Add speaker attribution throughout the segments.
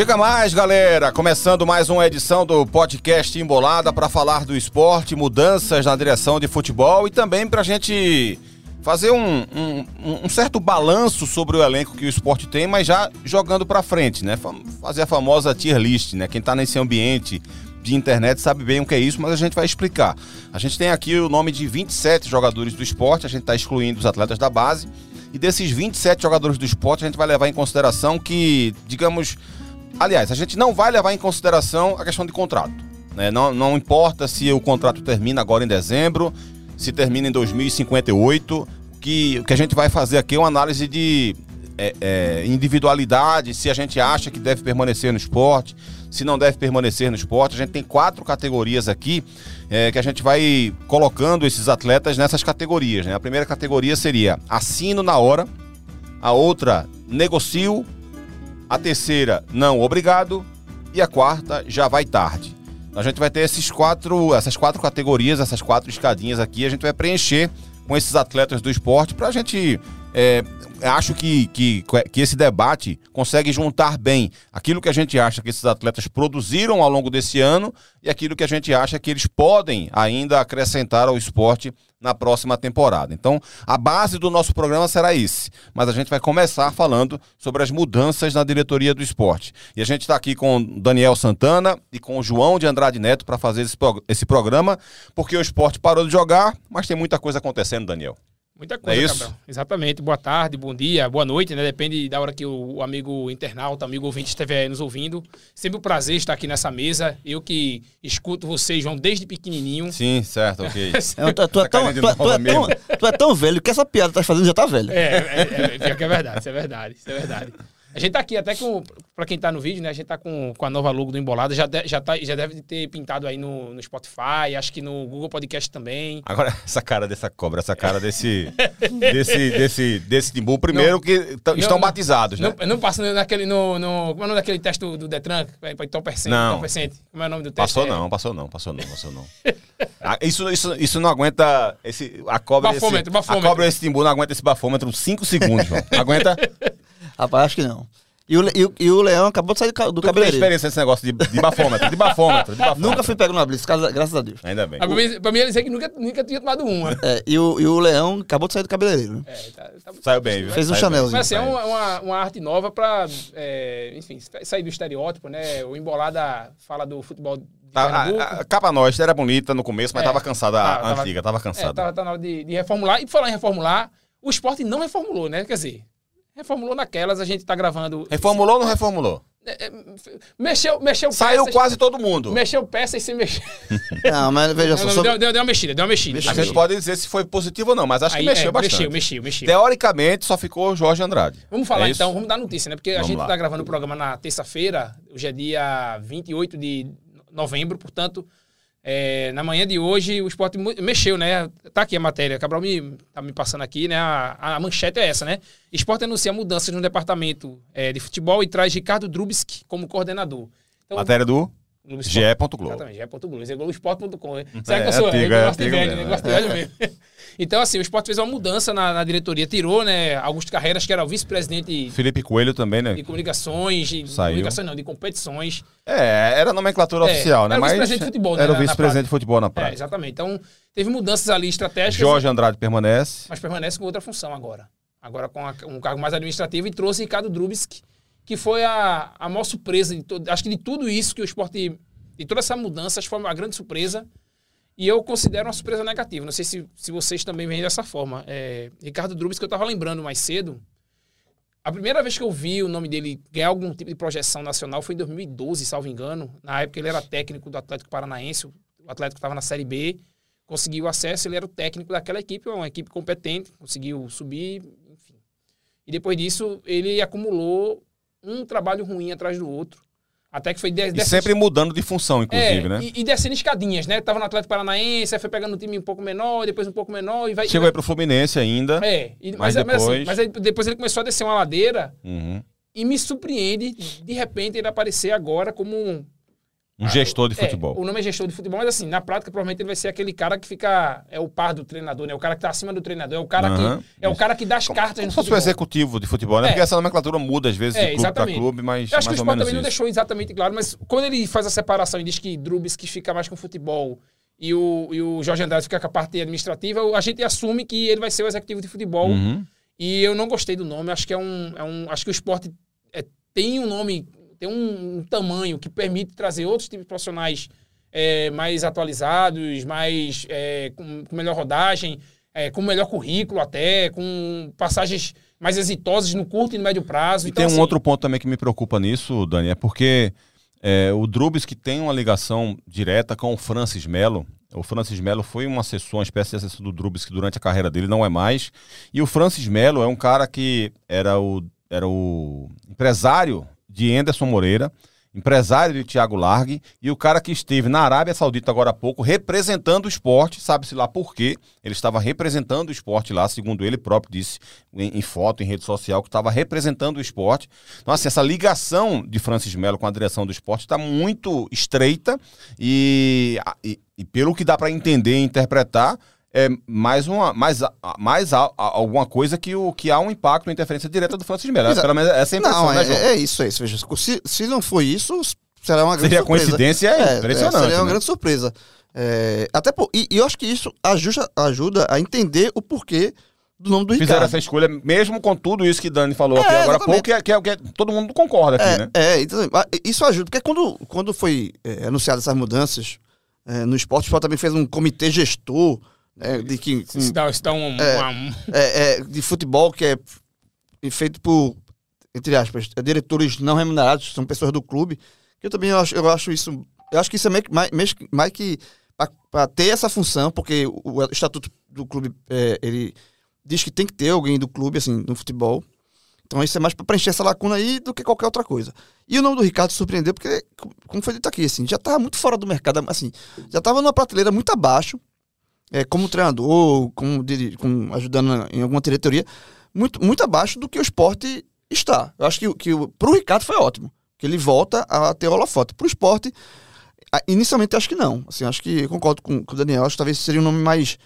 Speaker 1: Chega mais, galera! Começando mais uma edição do podcast Embolada para falar do esporte, mudanças na direção de futebol e também para a gente fazer um, um, um, certo balanço sobre o elenco que o esporte tem, mas já jogando para frente, né? Fazer a famosa tier list, né? Quem está nesse ambiente de internet sabe bem o que é isso, mas a gente vai explicar. A gente tem aqui o nome de 27 jogadores do esporte, a gente está excluindo os atletas da base. E desses 27 jogadores do esporte, a gente vai levar em consideração que, digamos. Aliás, a gente não vai levar em consideração a questão de contrato. Né? Não, não importa se o contrato termina agora em dezembro, se termina em 2058. Que, o que a gente vai fazer aqui é uma análise de é, é, individualidade, se a gente acha que deve permanecer no esporte, se não deve permanecer no esporte. A gente tem quatro categorias aqui é, que a gente vai colocando esses atletas nessas categorias. Né? A primeira categoria seria assino na hora, a outra negocio, a terceira não obrigado e a quarta já vai tarde. A gente vai ter esses quatro, essas quatro categorias, essas quatro escadinhas aqui, a gente vai preencher com esses atletas do esporte para a gente é, acho que, que, que esse debate consegue juntar bem aquilo que a gente acha que esses atletas produziram ao longo desse ano e aquilo que a gente acha que eles podem ainda acrescentar ao esporte na próxima temporada. Então, a base do nosso programa será esse, mas a gente vai começar falando sobre as mudanças na diretoria do esporte. E a gente está aqui com Daniel Santana e com João de Andrade Neto para fazer esse, esse programa, porque o esporte parou de jogar, mas tem muita coisa acontecendo, Daniel.
Speaker 2: Muita coisa, é isso? Cabral. Exatamente. Boa tarde, bom dia, boa noite, né? Depende da hora que o, amigo internauta, amigo ouvinte estiver nos ouvindo. Sempre um prazer estar aqui nessa mesa. Eu que escuto vocês, João, desde pequenininho.
Speaker 1: Sim, certo, ok.
Speaker 3: é, tu, tu, é tão, tu, tu, é tão, tu é tão velho que essa piada que tá fazendo já tá velho.
Speaker 2: É, é, é, é, é verdade, isso é verdade, isso é verdade. A gente tá aqui até com, pra quem tá no vídeo, né? A gente tá com, com a nova logo do Embolada. Já, de, já, tá, já deve ter pintado aí no, no Spotify, acho que no Google Podcast também.
Speaker 1: Agora, essa cara dessa cobra, essa cara desse. desse, desse, desse timbu, primeiro não, que estão não, batizados,
Speaker 2: né? Não, não passa naquele. No, no, como é o nome daquele teste do, do Detran? Para entorpecente,
Speaker 1: não.
Speaker 2: entorpecente. Como é o nome do
Speaker 1: teste? Passou não, passou não, passou não, passou não. Ah, isso, isso, isso não aguenta. Esse, a cobra.
Speaker 2: Bafômetro,
Speaker 1: esse,
Speaker 2: bafômetro.
Speaker 1: A cobra desse timbu não aguenta esse bafômetro 5 segundos, João. Aguenta?
Speaker 3: Rapaz, acho que não. E o, e, o, e o Leão acabou de sair do, do cabeleireiro.
Speaker 1: experiência nesse negócio de, de bafômetro, de bafômetro, de bafômetro.
Speaker 3: Nunca fui pego numa blitz, graças a Deus.
Speaker 1: Ainda bem.
Speaker 2: Ah, pra, mim, pra mim, ele disse que nunca, nunca tinha tomado uma.
Speaker 3: É, e, o, e o Leão acabou de sair do cabeleireiro. Né? É,
Speaker 1: tá, tá, Saiu bem, viu?
Speaker 3: Fez um chanelzinho.
Speaker 2: Mas assim, é uma, uma, uma, arte nova pra, é, enfim, sair do estereótipo, né? O Embolada fala do futebol
Speaker 1: a, a, a, capa nossa era bonita no começo, mas é, tava cansada a tava, antiga, tava cansada. É,
Speaker 2: tava, tava na hora de, de, reformular. E por falar em reformular, o esporte não reformulou, né? Quer dizer, reformulou naquelas, a gente tá gravando.
Speaker 1: Reformulou ou não reformulou?
Speaker 2: É, é, mexeu, mexeu
Speaker 1: Saiu peças, quase todo mundo.
Speaker 2: Mexeu peças sem mexer.
Speaker 3: Não, mas veja só.
Speaker 2: Deu, deu, deu, uma mexida, deu uma mexida.
Speaker 1: A gente pode dizer se foi positivo ou não, mas acho Aí, que mexeu é, bastante.
Speaker 2: Mexeu, mexeu, mexeu.
Speaker 1: Teoricamente, só ficou Jorge Andrade.
Speaker 2: Vamos falar é então, vamos dar notícia, né? Porque vamos a gente lá. tá gravando o programa na terça-feira, hoje é dia 28 de novembro, portanto, é, na manhã de hoje, o esporte mexeu, né? Tá aqui a matéria, Cabral me, tá me passando aqui, né? A, a manchete é essa, né? Esporte anuncia mudanças no departamento é, de futebol e traz Ricardo Drubski como coordenador.
Speaker 1: Então, matéria do ge.globo.
Speaker 2: Exatamente, ge.globo. É globoesporte.com. Né? Será é, que eu sou é, antigo, eu gosto de velho, né? Gosto de velho mesmo. Então, assim, o esporte fez uma mudança na, na diretoria, tirou, né, Augusto Carreiras, que era o vice-presidente.
Speaker 1: Felipe Coelho também, né?
Speaker 2: De comunicações, de
Speaker 1: Saiu.
Speaker 2: comunicações não, de competições.
Speaker 1: É, era a nomenclatura é, oficial, né?
Speaker 2: Era o vice-presidente de futebol, né?
Speaker 1: Era o vice-presidente de futebol na praia. É,
Speaker 2: exatamente. Então, teve mudanças ali estratégicas.
Speaker 1: Jorge Andrade permanece.
Speaker 2: Mas permanece com outra função agora. Agora com a, um cargo mais administrativo e trouxe Ricardo Drubski, que foi a, a maior surpresa de todo. Acho que de tudo isso que o esporte. De toda essa mudança, acho que foi uma grande surpresa e eu considero uma surpresa negativa. Não sei se, se vocês também veem dessa forma. É, Ricardo Drubis, que eu estava lembrando mais cedo, a primeira vez que eu vi o nome dele ganhar algum tipo de projeção nacional foi em 2012, salvo engano. Na época ele era técnico do Atlético Paranaense, o Atlético estava na Série B, conseguiu acesso, ele era o técnico daquela equipe, uma equipe competente, conseguiu subir, enfim. E depois disso ele acumulou um trabalho ruim atrás do outro. Até que foi
Speaker 1: de, e sempre mudando de função, inclusive,
Speaker 2: é,
Speaker 1: né?
Speaker 2: E, e, descendo escadinhas, né? Tava no Atlético Paranaense, aí foi pegando um time um pouco menor, depois um pouco menor e vai.
Speaker 1: Chegou
Speaker 2: vai...
Speaker 1: aí pro Fluminense ainda.
Speaker 2: É, e, mas, mas, depois... Mas, assim, mas aí, depois ele começou a descer uma ladeira
Speaker 1: uhum.
Speaker 2: e me surpreende, de repente, ele aparecer agora como um,
Speaker 1: Um gestor de
Speaker 2: É,
Speaker 1: futebol.
Speaker 2: o nome é gestor de futebol, mas assim, na prática, provavelmente ele vai ser aquele cara que fica. É o par do treinador, né? O cara que tá acima do treinador. É o cara
Speaker 1: Aham,
Speaker 2: que. É o cara que dá as cartas
Speaker 1: Como
Speaker 2: no
Speaker 1: se fosse o
Speaker 2: futebol.
Speaker 1: executivo de futebol, né?
Speaker 2: É.
Speaker 1: Porque essa nomenclatura muda às vezes
Speaker 2: É,
Speaker 1: de clube
Speaker 2: exatamente.
Speaker 1: clube, mas
Speaker 2: Eu acho que o
Speaker 1: mais ou
Speaker 2: Sport também não
Speaker 1: isso.
Speaker 2: deixou exatamente claro, mas quando ele faz a separação e diz que Drubis que fica mais com futebol e o, e o Jorge Andrade fica com a parte administrativa, a gente assume que ele vai ser o executivo de futebol.
Speaker 1: Uhum.
Speaker 2: E eu não gostei do nome. Acho que é um. É um acho que o esporte é, tem um nome, tem um, um tamanho que permite trazer outros tipos de profissionais é, mais atualizados, mais é, com, com melhor rodagem, é, com melhor currículo até, com passagens mais exitosas no curto e no médio prazo.
Speaker 1: E
Speaker 2: Então,
Speaker 1: tem um
Speaker 2: assim,
Speaker 1: outro ponto também que me preocupa nisso, Dani, é porque é, o Drubis que tem uma ligação direta com o Francis Melo. O Francis Melo foi um assessor, uma espécie de assessor do Drubis que durante a carreira dele não é mais. E o Francis Melo é um cara que era o, era o empresário de Anderson Moreira, empresário de Thiago Largue e o cara que esteve na Arábia Saudita agora há pouco representando o esporte, sabe-se lá por quê. Ele estava representando o esporte lá, segundo ele próprio disse em, em foto, em rede social, que estava representando o esporte. Então, assim, essa ligação de Francis Melo com a direção do esporte está muito estreita e, e, e pelo que dá para entender e interpretar, é mais uma mais, mais a- a- alguma coisa que, o, que há um impacto, uma interferência direta do Francis Melo.
Speaker 3: Exa-
Speaker 1: Pelo menos essa é a impressão,
Speaker 3: Não,
Speaker 1: né, João?
Speaker 3: é, é isso, é isso. Veja, se, se não for isso, será uma grande
Speaker 1: Seria
Speaker 3: surpresa.
Speaker 1: coincidência
Speaker 3: É,
Speaker 1: impressionante.
Speaker 3: é, seria uma
Speaker 1: né?
Speaker 3: grande surpresa. É, até por, e, e eu acho que isso ajuda, ajuda a entender o porquê do nome do
Speaker 1: Fizeram
Speaker 3: Ricardo.
Speaker 1: essa escolha, mesmo com tudo isso que Dani falou
Speaker 3: É,
Speaker 1: aqui agora há pouco, que, é- que, é- que é- todo mundo concorda aqui,
Speaker 3: É,
Speaker 1: né?
Speaker 3: é, então, isso ajuda, porque quando, quando foi é, anunciadas essas mudanças é, no esporte, o esporte também fez um comitê gestor né, de, que, com-
Speaker 2: Se dá, se dá um,
Speaker 3: É.
Speaker 2: um-
Speaker 3: é, é, de futebol que é feito por, entre aspas, é, diretores não remunerados, são pessoas do clube. Que eu também acho, eu acho isso. Eu acho que isso é meio mais, mais, que- mais que para ter essa função, porque o, o estatuto do clube é, ele diz que tem que ter alguém do clube assim no futebol. Então isso é mais para preencher essa lacuna aí do que qualquer outra coisa. E o nome do Ricardo surpreendeu porque, como foi dito aqui, assim, já estava muito fora do mercado, assim, já estava numa prateleira muito abaixo, é, como treinador, como, como ajudando em alguma diretoria, muito, muito abaixo do que o esporte está. Eu acho que, que o- pro Ricardo foi ótimo, que ele volta a ter holofote. Pro esporte, a- inicialmente acho que não. Assim, acho que concordo com, com o Daniel, acho que talvez seria um nome mais.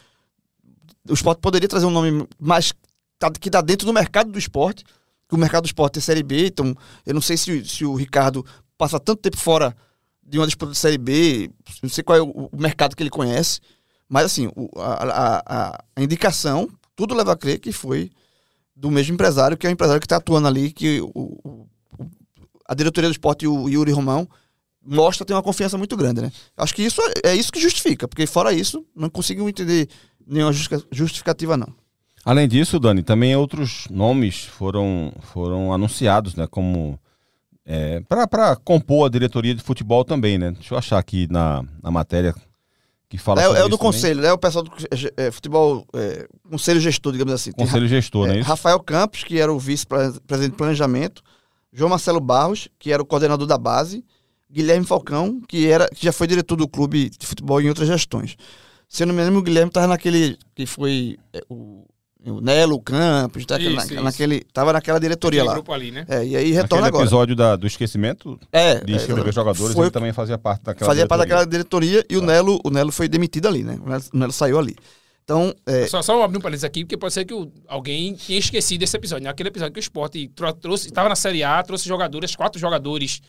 Speaker 3: O esporte poderia trazer um nome mais. tá- que está dentro do mercado do esporte, que o mercado do esporte é Série B, então eu não sei se, se o Ricardo passa tanto tempo fora de uma disputa de Série B, não sei qual é o, o mercado que ele conhece, mas assim, o- a, a- a- indicação, tudo leva a crer que foi do mesmo empresário, que é o empresário que está atuando ali, que o, o- a diretoria do esporte e o Yuri Romão mostra ter uma confiança muito grande, né? Acho que isso é, é isso que justifica, porque fora isso, não consigo entender nenhuma justifica- justificativa, não.
Speaker 1: Além disso, Dani, também outros nomes foram, foram anunciados, né? Como é, para compor a diretoria de futebol também, né? Deixa eu achar aqui na, na matéria que fala
Speaker 3: É,
Speaker 1: sobre
Speaker 3: é o do
Speaker 1: também.
Speaker 3: conselho, né? O pessoal do é, futebol, é, conselho gestor, digamos assim. Tem
Speaker 1: Conselho gestor,
Speaker 3: É,
Speaker 1: né?
Speaker 3: Rafael Campos, que era o vice-presidente de planejamento, João Marcelo Barros, que era o coordenador da base, Guilherme Falcão, que, era, que já foi diretor do clube de futebol em outras gestões. Se eu não me lembro, o Guilherme estava naquele que foi é, o, o Nelo Campos, tá,
Speaker 2: Isso,
Speaker 3: na-
Speaker 2: isso.
Speaker 3: naquele, tava naquela diretoria
Speaker 2: aquele
Speaker 3: lá.
Speaker 2: grupo ali, né?
Speaker 3: É, e aí
Speaker 1: Aquele
Speaker 3: retorna agora.
Speaker 1: episódio da- do esquecimento
Speaker 3: É,
Speaker 1: de
Speaker 3: é,
Speaker 1: escrever jogadores,
Speaker 3: foi-
Speaker 1: ele também fazia parte daquela
Speaker 3: fazia parte
Speaker 1: diretoria.
Speaker 3: daquela diretoria e o Nelo, o Nelo foi demitido ali, né? O Nelo, o Nelo saiu ali. Então, é,
Speaker 2: Só, só abrir um parênteses aqui, porque pode ser que o- alguém tenha esquecido esse episódio. Naquele episódio que o Sport tro- trouxe, estava na Série A, trouxe jogadores, quatro jogadores.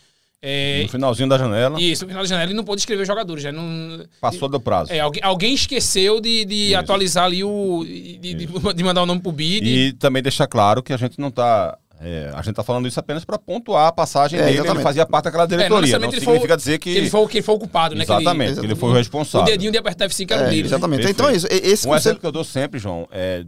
Speaker 2: É,
Speaker 1: No finalzinho da janela,
Speaker 2: isso, no final da janela, ele não pôde escrever jogadores. Já não,
Speaker 1: passou do prazo.
Speaker 2: é, alguém, alguém esqueceu de, de atualizar ali o. De, de- de mandar o nome pro BID.
Speaker 1: E também deixar claro que a gente não tá. é, a gente tá falando isso apenas para pontuar a passagem
Speaker 3: É,
Speaker 1: dele. Ele fazia parte daquela
Speaker 2: É, não
Speaker 1: diretoria. não
Speaker 2: ele foi o-
Speaker 1: significa dizer que.
Speaker 2: que ele foi, o- que ele foi o culpado, né? ele-
Speaker 1: Exatamente, que ele foi o
Speaker 2: o
Speaker 1: responsável.
Speaker 2: dedinho de apertar F5 era o
Speaker 3: é,
Speaker 2: dele. né?
Speaker 3: exatamente.
Speaker 1: Perfeito.
Speaker 3: Então é isso. Esse
Speaker 1: Um
Speaker 3: conselho,
Speaker 1: exemplo que eu dou sempre, João, é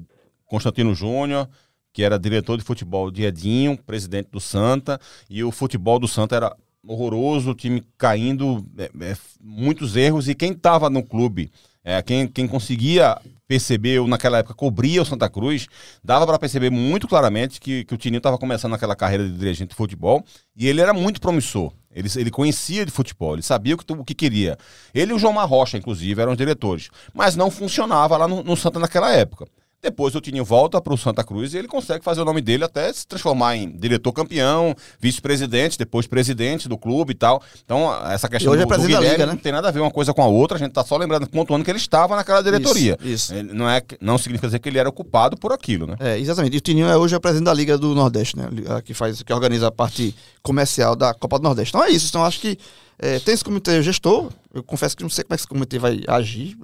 Speaker 1: Constantino Júnior, que era diretor de futebol de Edinho, presidente do Santa, e o futebol do Santa era horroroso, o time caindo, é, é, muitos erros, e quem estava no clube, é, quem, quem conseguia perceber, ou naquela época cobria o Santa Cruz, dava para perceber muito claramente que, que o Tininho estava começando aquela carreira de dirigente de futebol, e ele era muito promissor. Ele, ele conhecia de futebol, ele sabia o que, o que queria. Ele e o João Marrocha, inclusive, eram os diretores. Mas não funcionava lá no, no Santa naquela época. Depois o Tininho volta para o Santa Cruz e ele consegue fazer o nome dele até se transformar em diretor campeão, vice-presidente, depois presidente do clube e tal. Então, essa questão
Speaker 3: hoje é
Speaker 1: do, do
Speaker 3: presidente da
Speaker 1: Guilherme
Speaker 3: Liga, né?
Speaker 1: não tem nada a ver uma coisa com a outra. A gente tá só lembrando, pontuando que ele estava naquela diretoria.
Speaker 3: Isso, isso.
Speaker 1: Não, é, não significa dizer que ele era ocupado por aquilo, né?
Speaker 3: É, exatamente. E o Tininho é hoje é o presidente da Liga do Nordeste, né? Que, faz, que organiza a parte comercial da Copa do Nordeste. Então é isso. Então acho que é, tem esse comitê gestor. Eu confesso que não sei como é que esse comitê vai agir.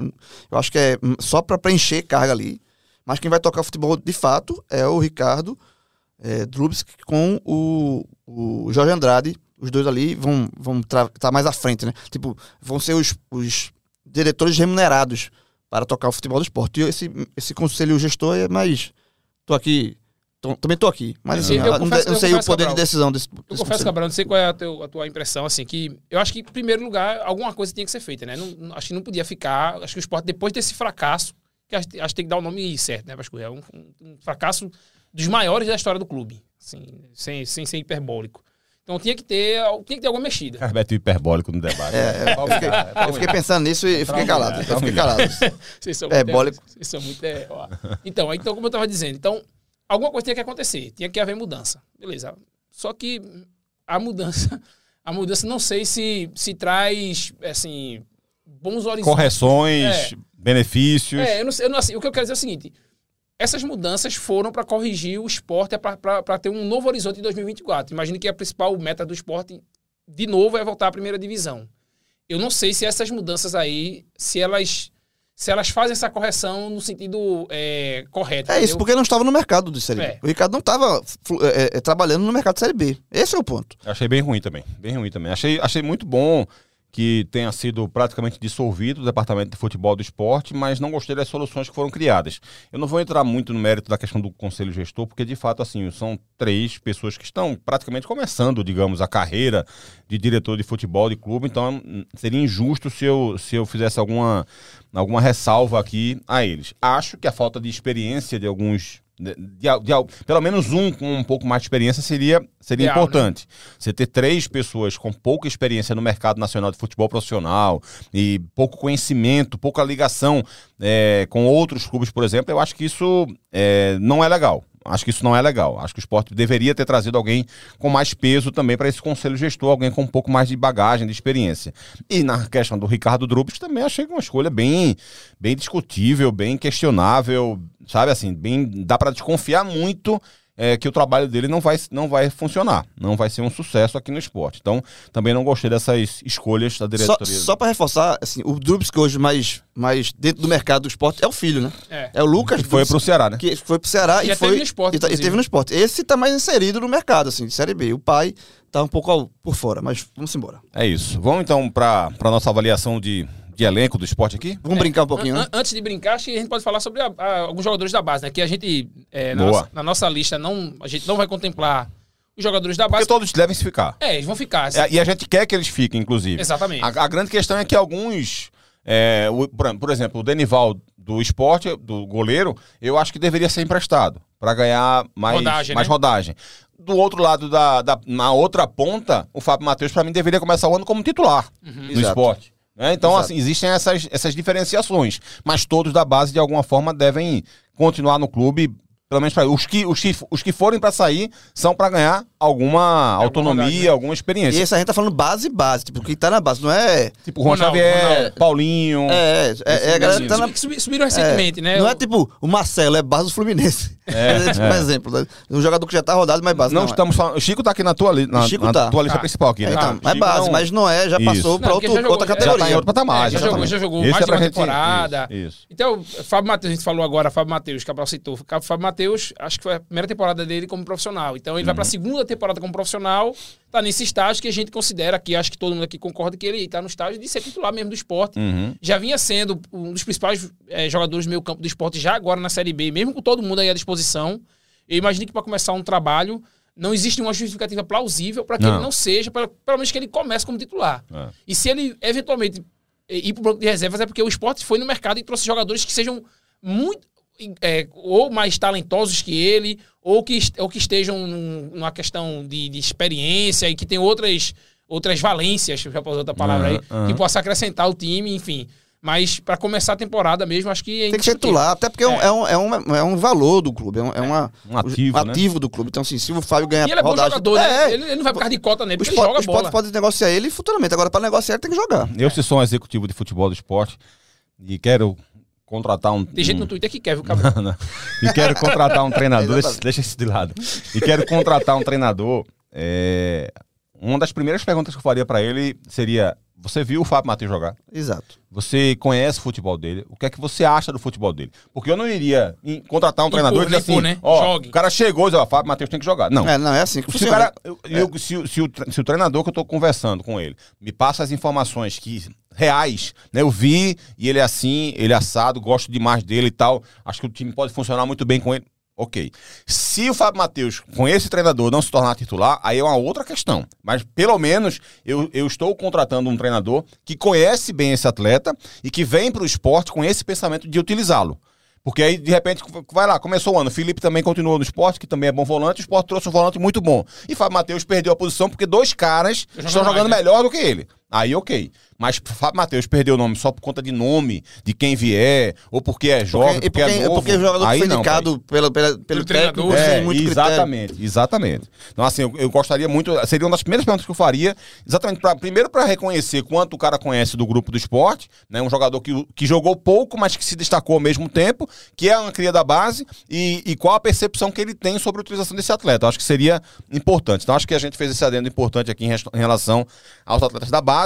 Speaker 3: Eu acho que é hum, só para preencher carga ali. Mas quem vai tocar futebol de fato é o Ricardo é, Drubsky com o, o Jorge Andrade. Os dois ali vão vão estar tá mais à frente, né? Tipo, vão ser os, os diretores remunerados para tocar o futebol do esporte. E esse, esse conselho gestor é mais. Tô aqui. tô- também tô aqui. Mas assim,
Speaker 2: Eu
Speaker 3: eu não,
Speaker 2: confesso-
Speaker 3: não
Speaker 2: eu
Speaker 3: sei o poder de
Speaker 2: Cabral.
Speaker 3: decisão desse.
Speaker 2: Eu
Speaker 3: desse
Speaker 2: confesso,
Speaker 3: conselho.
Speaker 2: Cabral, não sei qual é a, teu- a tua impressão, assim, que eu acho que, em primeiro lugar, alguma coisa tinha que ser feita, né? Não- acho que não podia ficar. Acho que o esporte, depois desse fracasso, que acho, acho que tem que dar o nome certo, né, Vasco? É um, um- um fracasso dos maiores da história do clube, assim, sem, sem ser hiperbólico. Então tinha que ter, tinha que ter alguma mexida.
Speaker 1: Carbeto hiperbólico no debate.
Speaker 3: É, é, eu, fiquei, eu fiquei pensando nisso e fiquei calado. Eu fiquei calado.
Speaker 2: Vocês são
Speaker 3: É,
Speaker 2: muito,
Speaker 3: bólico.
Speaker 2: Vocês são muito. é, ó. Então, então, como eu estava dizendo, então, alguma coisa tinha que acontecer, tinha que haver mudança. Beleza. Só que a mudança, a mudança não sei se, se traz, assim, bons horizontes.
Speaker 1: Correções,
Speaker 2: É.
Speaker 1: benefícios.
Speaker 2: É, eu não sei, eu não- assim, o que eu quero dizer é o seguinte: essas mudanças foram para corrigir o esporte, para ter um novo horizonte em 2024. Imagine que a principal meta do esporte, de novo, é voltar à primeira divisão. Eu não sei se essas mudanças aí, se elas, se elas fazem essa correção no sentido é, correto.
Speaker 3: É isso,
Speaker 2: entendeu?
Speaker 3: porque não estava no mercado de Série B.
Speaker 2: É.
Speaker 3: O Ricardo não estava é, é, trabalhando no mercado de Série B. Esse é o ponto.
Speaker 1: Achei bem ruim também. Bem ruim também. Achei, achei muito bom que tenha sido praticamente dissolvido o departamento de futebol do esporte, mas não gostei das soluções que foram criadas. Eu não vou entrar muito no mérito da questão do conselho gestor, porque de fato assim são três pessoas que estão praticamente começando, digamos, a carreira de diretor de futebol de clube. Então hum, seria injusto se eu, se eu fizesse alguma alguma ressalva aqui a eles. Acho que a falta de experiência de alguns de- de- de- pelo menos um com um pouco mais de experiência seria, seria
Speaker 2: Ideal, né?
Speaker 1: importante. Você ter três pessoas com pouca experiência no mercado nacional de futebol profissional e pouco conhecimento, pouca ligação é, com outros clubes, por exemplo, eu acho que isso é, não é legal. Acho que isso não é legal. Acho que o esporte deveria ter trazido alguém com mais peso também para esse conselho gestor, alguém com um pouco mais de bagagem, de experiência. E na questão do Ricardo Drubs, também achei uma escolha bem, bem discutível, bem questionável, sabe assim, bem dá para desconfiar muito é, que o trabalho dele não vai, não vai funcionar, não vai ser um sucesso aqui no esporte. Então, também não gostei dessas escolhas da
Speaker 3: Só,
Speaker 1: diretoria.
Speaker 3: só para reforçar, assim, o Drubsky hoje mais, mais dentro do mercado do esporte é o filho, né?
Speaker 2: É.
Speaker 3: É o Lucas
Speaker 1: que foi
Speaker 3: Drubsky,
Speaker 1: pro Ceará, né?
Speaker 3: que foi pro Ceará
Speaker 2: E
Speaker 3: e, foi
Speaker 2: teve no esporte,
Speaker 3: e, tá- e teve no esporte. Esse tá mais inserido no mercado, assim, de Série B. O pai tá um pouco ao- por fora, mas vamos embora.
Speaker 1: É isso. Vamos então para a nossa avaliação de, de elenco do esporte aqui?
Speaker 3: Vamos brincar um pouquinho,
Speaker 2: An-
Speaker 3: né?
Speaker 2: an- Antes de brincar, acho que a gente pode falar sobre a- a- alguns jogadores da base, né? Que a gente, é, na,
Speaker 1: Boa.
Speaker 2: nossa, na nossa lista, não, a gente não vai contemplar os jogadores da
Speaker 1: Porque
Speaker 2: base.
Speaker 1: todos devem se ficar.
Speaker 2: É, eles vão ficar.
Speaker 1: É, e a gente quer que eles fiquem, inclusive.
Speaker 2: Exatamente.
Speaker 1: A, a grande questão é que alguns. é, o- por, por exemplo, o Denival do esporte, do goleiro, eu acho que deveria ser emprestado para ganhar mais
Speaker 2: Rodagem,
Speaker 1: mais
Speaker 2: né?
Speaker 1: rodagem. Do outro lado, da, da- na outra ponta, o Fábio Matheus, para mim, deveria começar o ano como titular no
Speaker 3: Exato.
Speaker 1: esporte. Né? Então, assim, existem essas, essas diferenciações. Mas todos da base, de alguma forma, devem continuar no clube. Pelo menos pra, os, que, os, que, os que forem para sair são para ganhar alguma autonomia,
Speaker 2: rodagem, né?
Speaker 1: alguma experiência.
Speaker 3: E esse a gente tá falando base, base. Tipo, quem tá na base, não é.
Speaker 1: Tipo, Juan Xavier,
Speaker 2: Ronaldo.
Speaker 1: Paulinho.
Speaker 3: É, é, é, é a galera que tá na.
Speaker 2: Subi- subi- Subiram recentemente, né?
Speaker 3: Não é tipo o Marcelo, é base do Fluminense.
Speaker 1: É,
Speaker 3: tipo
Speaker 1: é.
Speaker 3: um exemplo. Né? Um jogador que já tá rodado, mas base.
Speaker 1: não,
Speaker 3: Não, é.
Speaker 1: estamos falando. O Chico tá aqui na tua, li- na,
Speaker 3: Chico
Speaker 1: na
Speaker 3: tá.
Speaker 1: tua lista
Speaker 2: Tá.
Speaker 1: principal aqui, né?
Speaker 3: Então,
Speaker 1: O
Speaker 3: é base,
Speaker 1: não-
Speaker 3: mas não é, já
Speaker 1: Isso.
Speaker 3: passou pra
Speaker 2: Não, porque
Speaker 3: outro-
Speaker 2: já jogou-
Speaker 3: outra
Speaker 2: já-
Speaker 3: categoria.
Speaker 1: Já tá em outro patamar,
Speaker 2: É, já jogou, já jogou mais
Speaker 1: é
Speaker 2: de
Speaker 1: pra
Speaker 2: uma temporada.
Speaker 1: Isso.
Speaker 2: Então, Fábio Matheus, a gente falou agora, Fábio Matheus, Cabral citou. O Fábio Matheus, acho que foi a primeira temporada dele como profissional. Então, ele vai para a segunda temporada como profissional, tá nesse estágio que a gente considera aqui, acho que todo mundo aqui concorda que ele tá no estágio de ser titular mesmo do esporte.
Speaker 1: Uhum.
Speaker 2: Já vinha sendo um dos principais eh, jogadores do meio campo do esporte já agora na Série B, mesmo com todo mundo aí à disposição. Eu imagino que para começar um trabalho, não existe uma justificativa plausível para que
Speaker 1: Não.
Speaker 2: ele não seja, pra, pelo menos que ele comece como titular.
Speaker 1: É.
Speaker 2: E se ele eventualmente ir para o banco de reservas, é porque o esporte foi no mercado e trouxe jogadores que sejam muito. eh, ou mais talentosos que ele, ou que, ou que estejam num- numa questão de, de experiência e que tem outras, outras valências, já posso outra palavra aí,
Speaker 1: Aham, aham.
Speaker 2: que possa acrescentar o time, enfim. Mas para começar a temporada mesmo, acho que é
Speaker 3: Tem que ser titular, até porque é, um, é, um, é, um, é um valor do clube, é, um, é uma,
Speaker 1: Um ativo,
Speaker 3: um
Speaker 1: né?
Speaker 3: ativo do clube. Então, assim, se o Fábio ganhar
Speaker 2: E ele é bom jogador, né?
Speaker 3: É,
Speaker 2: Ele, ele não vai por causa de cota nele,
Speaker 3: o
Speaker 2: porque ele joga bola.
Speaker 3: pode negociar ele futuramente. Agora, para negociar, ele tem que jogar.
Speaker 1: Eu, se sou um executivo de futebol do esporte e quero contratar um.
Speaker 2: Tem gente
Speaker 1: um-
Speaker 2: no Twitter que quer, viu, cabelo?
Speaker 1: Não. e quero contratar um treinador, deixa, deixa isso de lado. E quero contratar um treinador. é, Uma das primeiras perguntas que eu faria pra ele seria: você viu o Fábio Matheus jogar?
Speaker 3: Exato.
Speaker 1: Você conhece o futebol dele? O que é que você acha do futebol dele? Porque eu não iria em- contratar um treinador e
Speaker 2: Impor,
Speaker 1: dizer assim:
Speaker 2: né?
Speaker 1: ó,
Speaker 2: Jogue.
Speaker 1: o cara chegou e disse: ó, Fábio Matheus tem que jogar. Não.
Speaker 3: É, não, é assim que
Speaker 1: Se o,
Speaker 3: funciona.
Speaker 1: cara, eu- eu- se, se o, se o treinador que eu tô conversando com ele me passa as informações que reais, né? Eu vi e ele é assim, ele é assado, gosto demais dele e tal. Acho que o time pode funcionar muito bem com ele. Ok. Se o Fábio Matheus, com esse treinador, não se tornar titular, aí é uma outra questão. Mas pelo menos eu, eu estou contratando um treinador que conhece bem esse atleta e que vem para o esporte com esse pensamento de utilizá-lo. Porque aí, de repente, vai lá, começou o ano. Felipe também continuou no esporte, que também é bom volante. O esporte trouxe um volante muito bom. E Fábio Matheus perdeu a posição porque dois caras estão jogando
Speaker 2: né?
Speaker 1: melhor do que ele. Aí, ok. Mas Fábio Matheus perdeu o nome só por conta de nome, de quem vier, ou porque é jovem,
Speaker 3: Porque,
Speaker 1: porque,
Speaker 3: e porque,
Speaker 1: é novo.
Speaker 3: porque o jogador que
Speaker 1: aí
Speaker 3: foi
Speaker 1: não,
Speaker 3: indicado pelo, pela, pelo,
Speaker 2: Pelo treinador,
Speaker 3: sem
Speaker 1: é,
Speaker 3: muito critério.
Speaker 1: exatamente, exatamente. Então, assim, eu, eu gostaria muito. Seria uma das primeiras perguntas que eu faria, exatamente pra, primeiro para reconhecer quanto o cara conhece do grupo do esporte, né? Um jogador que, que jogou pouco, mas que se destacou ao mesmo tempo, que é uma cria da base, e, e qual a percepção que ele tem sobre a utilização desse atleta. Eu acho que seria importante. Então, acho que a gente fez esse adendo importante aqui em, em relação aos atletas da base.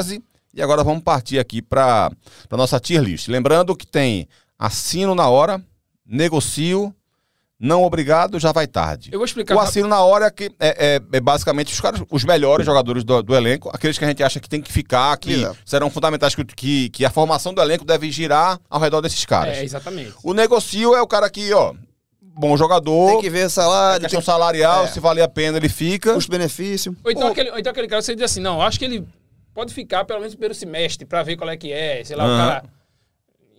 Speaker 1: E agora vamos partir aqui para a nossa tier list. Lembrando que tem assino na hora, negocio, não obrigado, já vai tarde.
Speaker 2: Eu vou explicar.
Speaker 1: O assino na hora é, que é, é- é basicamente os, caras, os melhores jogadores do, do elenco, aqueles que a gente acha que tem que ficar, que
Speaker 3: Exato.
Speaker 1: serão fundamentais, que, que, que a formação do elenco deve girar ao redor desses caras.
Speaker 2: É, exatamente.
Speaker 1: O negocio é o cara que, ó, bom jogador,
Speaker 3: Tem que ver salário,
Speaker 1: questão
Speaker 3: tem
Speaker 1: salarial,
Speaker 3: é.
Speaker 1: se valer a pena ele fica.
Speaker 3: custo-benefício.
Speaker 2: Ou então,
Speaker 1: O-
Speaker 2: aquele, ou então aquele cara, você diz assim, não, acho que ele pode ficar pelo menos no primeiro semestre pra ver qual é que é, sei lá, o
Speaker 1: Aham.
Speaker 2: cara...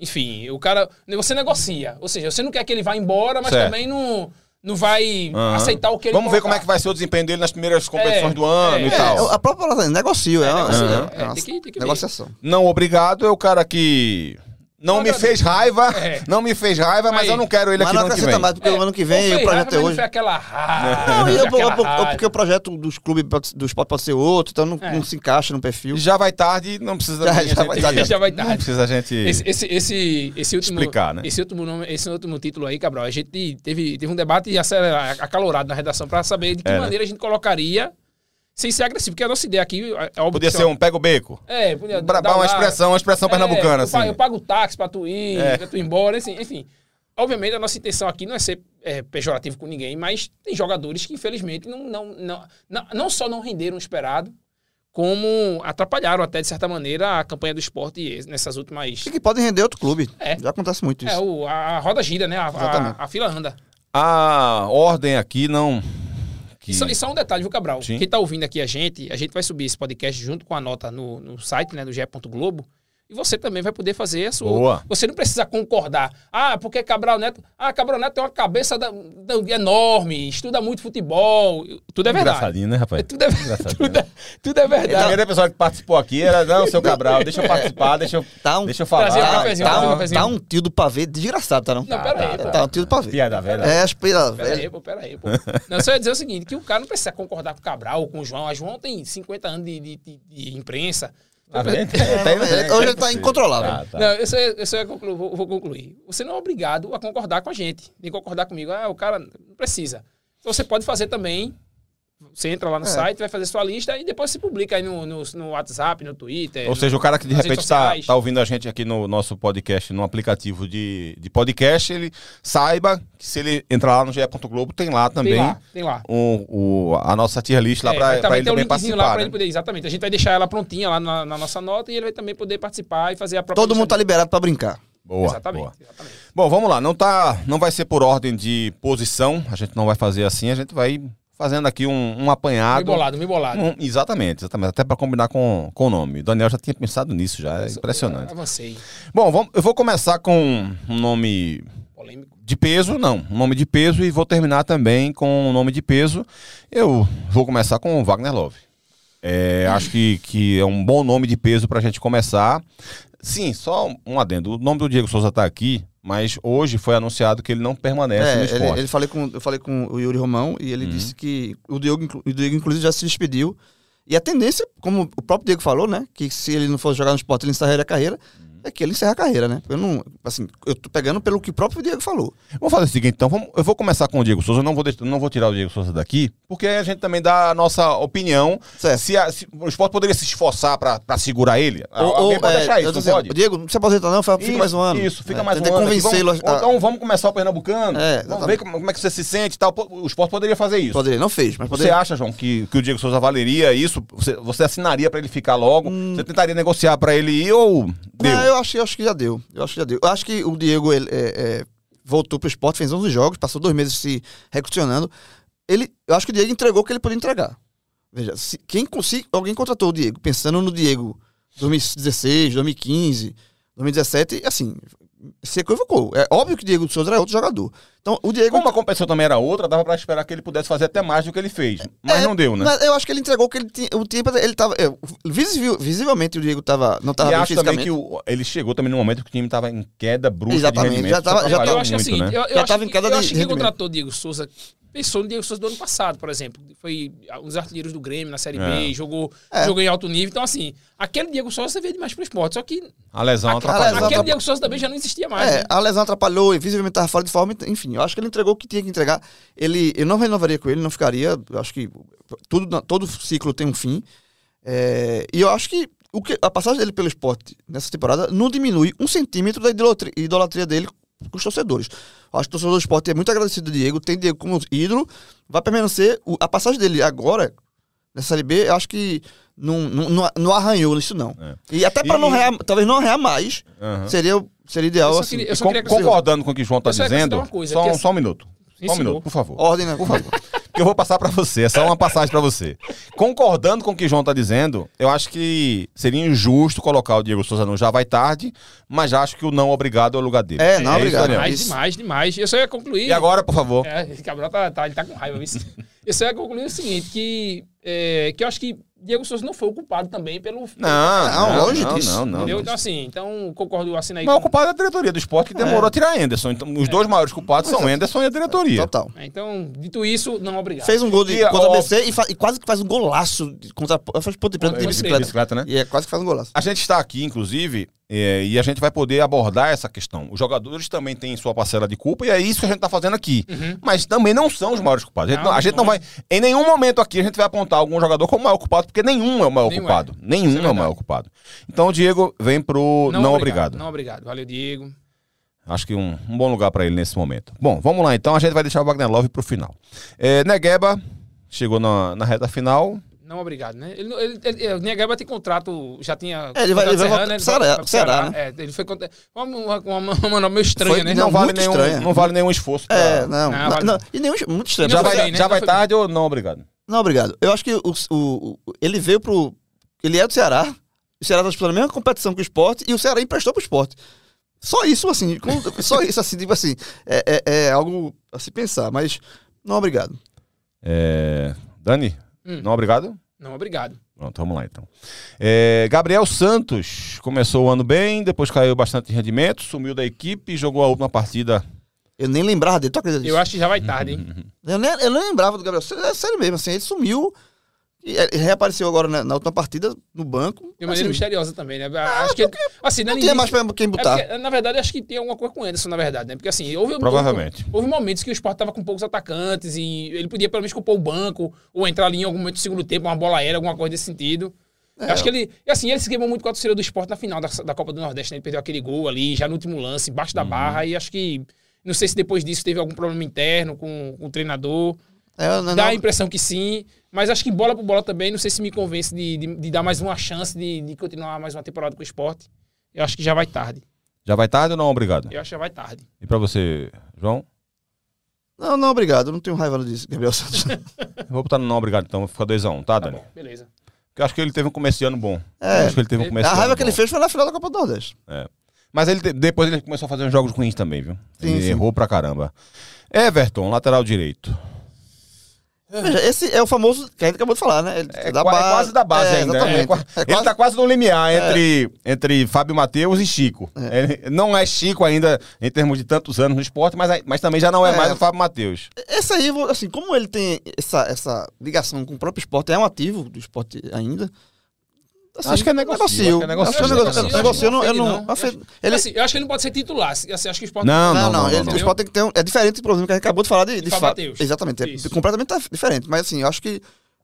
Speaker 2: Enfim, o cara... Você negocia. Ou seja, você não quer que ele vá embora, mas
Speaker 1: Certo.
Speaker 2: também não, não vai
Speaker 1: Aham.
Speaker 2: aceitar o que ele
Speaker 1: Vamos ver como é
Speaker 2: colocar.
Speaker 1: que vai ser o desempenho dele nas primeiras competições
Speaker 2: É,
Speaker 1: do ano
Speaker 2: é,
Speaker 1: e
Speaker 2: é.
Speaker 1: tal.
Speaker 3: É, a própria palavra, negocio, é, uma,
Speaker 2: negocio,
Speaker 3: é,
Speaker 2: é, tem que- tem que ver.
Speaker 3: negociação.
Speaker 1: Não obrigado é o cara que não
Speaker 2: Não
Speaker 1: me fez raiva,
Speaker 2: É.
Speaker 1: não me fez raiva, mas
Speaker 2: Aí.
Speaker 1: eu não quero ele
Speaker 3: Mas
Speaker 1: aqui
Speaker 3: não
Speaker 1: no ano que vem.
Speaker 3: mais, porque o ano que vem o projeto
Speaker 2: raiva,
Speaker 3: é
Speaker 2: mas não
Speaker 3: hoje.
Speaker 2: foi aquela raiva.
Speaker 3: Não, e eu-
Speaker 2: aquela
Speaker 3: ou porque, ou
Speaker 2: raiva.
Speaker 3: porque o projeto dos clubes do esporte pode ser outro, então não,
Speaker 2: É.
Speaker 3: não se encaixa no perfil.
Speaker 1: Já vai tarde, não precisa
Speaker 3: Já-
Speaker 1: a gente-
Speaker 3: já vai tarde.
Speaker 2: Já vai
Speaker 1: Não
Speaker 2: tarde.
Speaker 1: precisa a gente.
Speaker 2: Esse, esse, esse, esse último,
Speaker 1: Explicar, né?
Speaker 2: esse último nome, esse último título aí, Cabral, a gente teve, teve um debate acelerado, acalorado na redação para saber de que
Speaker 1: É, né?
Speaker 2: maneira a gente colocaria sem ser agressivo, porque a nossa ideia aqui é óbvio
Speaker 1: Podia ser um pega o beco.
Speaker 2: é, podia
Speaker 1: Pra
Speaker 2: dar
Speaker 1: uma
Speaker 2: lá-
Speaker 1: expressão, uma expressão
Speaker 2: É,
Speaker 1: pernambucana,
Speaker 2: eu,
Speaker 1: assim.
Speaker 2: pago, eu pago táxi pra tu ir,
Speaker 1: É.
Speaker 2: pra tu ir embora, assim, enfim. Obviamente, a nossa intenção aqui não é ser é, pejorativo com ninguém, mas tem jogadores que, infelizmente, não, não, não, não, não só não renderam o esperado, como atrapalharam até, de certa maneira, a campanha do esporte nessas últimas...
Speaker 3: E que podem render outro clube.
Speaker 2: É.
Speaker 3: Já acontece muito isso.
Speaker 2: É, o, a, roda gira, né? A,
Speaker 3: Exatamente.
Speaker 2: a, a fila anda.
Speaker 1: A ordem aqui não. Que...
Speaker 2: E só, e só um detalhe, viu, Cabral?
Speaker 1: Sim.
Speaker 2: Quem tá ouvindo aqui a gente, a gente vai subir esse podcast junto com a nota no, no site, né, do. Globo. E você também vai poder fazer a sua.
Speaker 1: Boa.
Speaker 2: Você não precisa concordar. Ah, porque Cabral Neto. Ah, Cabral Neto tem uma cabeça da- da- enorme, estuda muito futebol. Tudo é verdade.
Speaker 1: Engraçadinho, né, rapaz?
Speaker 2: É, tudo, é, tudo, é, tudo é
Speaker 1: A
Speaker 2: verdade.
Speaker 1: primeira pessoa que participou aqui era, não, seu Cabral, deixa eu participar, deixa eu,
Speaker 3: Tá um,
Speaker 1: deixa eu falar.
Speaker 2: Trazer um
Speaker 3: tá,
Speaker 2: cafezinho,
Speaker 3: tá
Speaker 2: um
Speaker 3: tá um tio do pavê desgraçado, tá não?
Speaker 2: Não, pera aí,
Speaker 1: tá,
Speaker 2: pô.
Speaker 3: Tá um tio do pavê.
Speaker 1: Piada velha.
Speaker 3: É, as piadas
Speaker 2: Pera aí,
Speaker 3: velhas.
Speaker 2: pô, pera aí, pô. Não, só ia dizer o seguinte, que o cara não precisa concordar com o Cabral ou com o João. A João tem 50 anos de, de- de- de imprensa.
Speaker 1: Tá vendo?
Speaker 3: É, hoje ele tá incontrolável.
Speaker 1: Tá, tá.
Speaker 2: Não, eu só, eu só ia conclu- vou, vou concluir. Você não é obrigado a concordar com a gente. Nem concordar comigo. Ah, o cara não precisa. Então você pode fazer também. Você entra lá no
Speaker 3: É.
Speaker 2: site, vai fazer sua lista e depois se publica aí no, no, no WhatsApp, no Twitter.
Speaker 1: Ou seja, o cara que de repente está tá ouvindo a gente aqui no nosso podcast, no aplicativo de, de podcast, ele saiba que se ele entrar lá no GE. Globo, tem lá
Speaker 2: Tem
Speaker 1: também
Speaker 2: lá, tem lá.
Speaker 1: o, o- a nossa tier list lá
Speaker 2: É,
Speaker 1: para
Speaker 2: vai também
Speaker 1: ele
Speaker 2: ter um
Speaker 1: participar.
Speaker 2: lá
Speaker 1: né?
Speaker 2: ele poder. Exatamente. A gente vai deixar ela prontinha lá na, na nossa nota e ele vai também poder participar e fazer a própria.
Speaker 3: Todo mundo tá
Speaker 2: lista
Speaker 3: liberado pra brincar.
Speaker 1: Boa.
Speaker 2: Exatamente.
Speaker 1: boa.
Speaker 2: exatamente.
Speaker 1: Bom, vamos lá. Não, tá, não vai ser por ordem de posição. A gente não vai fazer assim. A gente vai fazendo aqui um, um
Speaker 2: Me
Speaker 1: apanhado.
Speaker 2: bolado, me bolado.
Speaker 1: Um- exatamente, exatamente. Até para combinar com, com o nome. O Daniel já tinha pensado nisso, já. É impressionante.
Speaker 2: Avancei.
Speaker 1: Bom, vamos, eu vou começar com um nome
Speaker 2: Polêmico.
Speaker 1: de peso, não. Um nome de peso e vou terminar também com um nome de peso. Eu vou começar com o Wagner Love. É, acho que, que é um bom nome de peso pra gente começar. Sim, só um adendo. O nome do Diego Souza tá aqui, mas hoje foi anunciado que ele não permanece no
Speaker 3: É,
Speaker 1: esporte.
Speaker 3: ele, ele falei com, eu falei com o Yuri Romão e ele
Speaker 1: Uhum.
Speaker 3: disse que o Diego, o Diego, inclusive, já se despediu. E a tendência, como o próprio Diego falou, né? Que se ele não fosse jogar no esporte, ele encerraria a carreira.
Speaker 1: Uhum.
Speaker 3: É que ele encerra a carreira, né? Eu não. Assim, eu tô pegando pelo que o próprio Diego falou.
Speaker 1: Vamos fazer o seguinte, então, vamos- eu vou começar com o Diego Souza, eu não vou, deixar- não vou tirar o Diego Souza daqui, porque a gente também dá a nossa opinião.
Speaker 3: Certo.
Speaker 1: Se, a- se o esporte poderia se esforçar pra, pra segurar ele. Alguém pode
Speaker 3: é,
Speaker 1: deixar isso,
Speaker 3: dizendo,
Speaker 1: pode?
Speaker 3: Diego, não se aposenta não, fica
Speaker 1: Isso,
Speaker 3: mais um ano.
Speaker 1: Isso, fica
Speaker 3: É,
Speaker 1: mais um ano.
Speaker 3: convencê-lo a-
Speaker 1: ou então vamos começar o Pernambucano.
Speaker 3: É,
Speaker 1: vamos ver como, como é que você se sente e tal. O esporte poderia fazer isso.
Speaker 3: Poderia, não fez, mas
Speaker 1: Você
Speaker 3: poderia.
Speaker 1: acha, João, que, que o Diego Souza valeria isso? Você, você assinaria pra ele ficar logo? Você tentaria negociar pra ele ir ou deu?
Speaker 3: Não, eu acho, eu acho que já deu. Eu acho que já deu. Eu acho que o Diego ele, é, é, voltou pro esporte, fez 11 jogos, passou dois meses se recondicionando. Ele, eu acho que o Diego entregou o que ele podia entregar. Veja, se, quem consiga, alguém contratou o Diego, pensando no Diego 2016, 2015, 2017, assim, se equivocou. É óbvio que o Diego Souza era outro jogador. Então, o Diego.
Speaker 1: Como a competição também era outra, dava pra esperar que ele pudesse fazer até mais do que ele fez. Mas
Speaker 3: É,
Speaker 1: não deu, né?
Speaker 3: mas eu acho que ele entregou o que ele tinha. O tempo ele tava. é, visivel- visivelmente o Diego tava, não tava
Speaker 1: e
Speaker 3: bem
Speaker 1: acho também que o- ele chegou também no momento que o time estava em queda brusca
Speaker 3: Exatamente,
Speaker 1: de
Speaker 3: já tava- já
Speaker 1: atrapalhou
Speaker 2: eu acho
Speaker 1: muito,
Speaker 2: que é o seguinte,
Speaker 1: né?
Speaker 2: eu, eu
Speaker 3: Já tava em
Speaker 2: que,
Speaker 3: queda
Speaker 2: eu
Speaker 3: de
Speaker 2: acho que quem contratou o Diego Souza pensou no Diego Souza do ano passado, por exemplo. Foi um dos artilheiros do Grêmio na Série B,
Speaker 1: É.
Speaker 2: jogou,
Speaker 3: É.
Speaker 2: jogou em alto nível. Então, assim, aquele Diego Souza você vê demais pro esporte. Só que
Speaker 1: A lesão atrapalhou.
Speaker 3: lesão
Speaker 2: aquele
Speaker 3: atrapalhou.
Speaker 2: Diego Souza também já não existia mais.
Speaker 3: É,
Speaker 2: né?
Speaker 3: a lesão atrapalhou e visivelmente estava fora de forma. Enfim, eu acho que ele entregou o que tinha que entregar. Ele, eu não renovaria com ele, não ficaria. Eu acho que tudo, todo ciclo tem um fim. É, e eu acho que, o que a passagem dele pelo esporte nessa temporada não diminui um centímetro da idolatria, idolatria dele com os torcedores. Eu acho que o torcedor do esporte é muito agradecido ao Diego, tem Diego como ídolo, vai permanecer. o- a passagem dele agora, nessa Série B, eu acho que não, não, não, arranhou isso, não.
Speaker 1: É.
Speaker 3: E até para não arranhar, talvez não arranhar mais,
Speaker 1: Aham.
Speaker 3: seria, seria ideal assim.
Speaker 2: queria-
Speaker 1: Con-
Speaker 2: que você-
Speaker 1: concordando com o que o João está dizendo,
Speaker 2: coisa,
Speaker 1: só,
Speaker 2: que
Speaker 1: um-
Speaker 2: assim-
Speaker 1: só um minuto. Só um minuto, por favor.
Speaker 3: Ordem, né? Por favor.
Speaker 1: que eu vou passar pra você, é só uma passagem pra você. Concordando com o que o João tá dizendo, eu acho que seria injusto colocar o Diego Souza no já vai tarde, mas acho que o não obrigado é o lugar dele.
Speaker 3: É, não
Speaker 1: isso,
Speaker 3: obrigado.
Speaker 1: Daniel.
Speaker 2: Demais,
Speaker 3: isso.
Speaker 2: demais, demais. Eu só ia concluir.
Speaker 1: E agora, por favor.
Speaker 2: É, esse Cabral tá, tá, ele tá com raiva. viu? Eu só ia concluir o seguinte: que, é, que eu acho que Diego Souza não foi o culpado também pelo.
Speaker 1: Não,
Speaker 3: Não,
Speaker 1: não,
Speaker 3: longe
Speaker 1: não,
Speaker 3: disso.
Speaker 1: não, não,
Speaker 2: entendeu?
Speaker 1: não.
Speaker 2: Então, assim, então concordo, assina aí.
Speaker 1: Mas o
Speaker 2: com-
Speaker 1: culpado é a diretoria do esporte que demorou a tirar Anderson. Então, os dois maiores culpados são Anderson e a diretoria.
Speaker 3: Total.
Speaker 2: É, Então, dito isso, não obrigado.
Speaker 3: Fez um gol de,
Speaker 1: E,
Speaker 3: contra
Speaker 1: ó,
Speaker 3: o ABC e, fa- e quase que faz um golaço contra. Faz ponto de prata de bicicleta.
Speaker 1: Bicicleta, né?
Speaker 3: E é quase que faz um golaço.
Speaker 1: A gente está aqui, inclusive, é, e a gente vai poder abordar essa questão. Os jogadores também têm sua parcela de culpa, e é isso que a gente está fazendo aqui. Mas também não são os maiores culpados. A gente,
Speaker 2: Não,
Speaker 1: não, a gente não vai. Em nenhum momento aqui a gente vai apontar algum jogador como maior culpado, porque nenhum é o maior
Speaker 2: Nenhum
Speaker 1: culpado.
Speaker 2: é.
Speaker 1: Nenhum é,
Speaker 2: é
Speaker 1: o maior culpado. Então o Diego vem pro não, obrigado.
Speaker 2: Não obrigado. Valeu, Diego.
Speaker 1: Acho que um, um bom lugar para ele nesse momento. Bom, vamos lá então. A gente vai deixar o Wagner Love pro final. É, Negueba chegou na, na reta final.
Speaker 2: Não obrigado, né? Ele, ele, ele, o Negaba tem contrato, já tinha.
Speaker 3: É, ele vai- ele vai voltar
Speaker 2: né?
Speaker 3: pro Ceará-
Speaker 2: vai
Speaker 3: Ceará,
Speaker 2: É, ele foi contra. Uma, uma, uma, uma manobra meio estranha,
Speaker 3: Foi-
Speaker 2: né?
Speaker 1: Não,
Speaker 3: Não,
Speaker 1: vale nenhum,
Speaker 3: estranha.
Speaker 1: não vale nenhum esforço. pra-
Speaker 3: É, não.
Speaker 2: Não,
Speaker 3: não,
Speaker 2: vale-
Speaker 3: não. E nenhum. Muito estranho.
Speaker 2: Não
Speaker 1: Já vai,
Speaker 2: bem, né?
Speaker 1: já
Speaker 2: Não
Speaker 1: vai
Speaker 2: foi
Speaker 1: tarde ou não obrigado?
Speaker 3: Não, obrigado. Eu acho que o, o- o- ele veio pro. Ele é do Ceará. O Ceará tá disputando a mesma competição que o esporte e o Ceará emprestou pro esporte. Só isso, assim. com- só isso, assim, tipo assim. É, é- é algo a se pensar, mas não obrigado.
Speaker 1: É, Dani,
Speaker 2: Hum.
Speaker 1: não obrigado?
Speaker 2: Não, obrigado.
Speaker 1: Pronto, vamos lá então. É, Gabriel Santos começou o ano bem, depois caiu bastante de rendimento, sumiu da equipe e jogou a última partida.
Speaker 3: Eu nem lembrava dele. Tu acredita nisso?
Speaker 2: Eu acho que já vai tarde, hein?
Speaker 3: Eu nem, eu nem lembrava do Gabriel. É sério mesmo, assim, ele sumiu e ele reapareceu agora na, na última partida no banco.
Speaker 2: De maneira
Speaker 3: assim,
Speaker 2: misteriosa também, né? acho que. Assim,
Speaker 3: não
Speaker 2: no
Speaker 3: tinha mais pra quem
Speaker 2: É
Speaker 3: botar.
Speaker 2: porque, na verdade, acho que tem alguma coisa com o Anderson, na verdade, né? Porque assim, houve,
Speaker 1: Provavelmente.
Speaker 2: houve, houve momentos que o Sport tava com poucos atacantes e ele podia pelo menos compor o banco ou entrar ali em algum momento do segundo tempo, uma bola aérea, alguma coisa desse sentido.
Speaker 3: É.
Speaker 2: Eu Acho que ele. E assim, ele se queimou muito com a torcida do Sport na final da, da Copa do Nordeste, né? Ele perdeu aquele gol ali, já no último lance, embaixo
Speaker 3: Uhum.
Speaker 2: da barra, e acho que. Não sei se depois disso teve algum problema interno com, com o treinador.
Speaker 3: É, eu não-
Speaker 2: Dá a impressão que sim, mas acho que bola por bola também, não sei se me convence de, de, de dar mais uma chance de, de continuar mais uma temporada com o esporte. Eu acho que já vai tarde.
Speaker 1: Já vai tarde ou não obrigado?
Speaker 2: Eu acho que já vai tarde.
Speaker 1: E pra você, João?
Speaker 3: Não, não, obrigado. Eu não tenho raiva disso, Gabriel Santos.
Speaker 1: Vou botar no não obrigado, então fica 2x1, um, tá,
Speaker 2: Tá
Speaker 1: Dani?
Speaker 2: bom, beleza.
Speaker 1: Porque eu acho que ele teve um começo de ano bom.
Speaker 3: É.
Speaker 1: Eu acho que ele teve um começo
Speaker 3: a raiva
Speaker 1: ano
Speaker 3: que ele
Speaker 1: bom.
Speaker 3: fez foi na final da Copa do Nordeste.
Speaker 1: Mas ele depois ele começou a fazer uns jogos ruins também, viu?
Speaker 3: Sim,
Speaker 1: ele
Speaker 3: sim.
Speaker 1: errou pra caramba. Everton, lateral direito.
Speaker 3: Veja, esse é o famoso que a gente acabou de falar, né? Ele
Speaker 1: É, qua- é quase da base
Speaker 3: é,
Speaker 1: ainda.
Speaker 3: Exatamente.
Speaker 1: É
Speaker 3: É
Speaker 1: Ele
Speaker 3: quase-
Speaker 1: tá quase no limiar entre, entre Fábio Matheus e Chico. Ele não é Chico ainda em termos de tantos anos no esporte, mas, mas também já não é,
Speaker 3: É.
Speaker 1: mais o Fábio Matheus.
Speaker 3: Esse aí, assim, como ele tem essa, essa ligação com o próprio esporte, é um ativo do esporte ainda. Assim,
Speaker 1: Acho que é negocio, acho que é negocio.
Speaker 3: Acho que é negocio.
Speaker 1: negocio.
Speaker 3: Negocio, eu não. Eu não,
Speaker 2: não. Ele... Assim, eu acho que ele não pode ser titular. Assim, acho que o esporte
Speaker 1: Não,
Speaker 3: não, não, ele-
Speaker 1: não.
Speaker 3: o esporte tem que ter um. É diferente do problema que a gente acabou de falar de, de
Speaker 2: Fábio
Speaker 3: fa-
Speaker 2: Mateus.
Speaker 3: Exatamente, é completamente diferente. Mas assim, eu acho que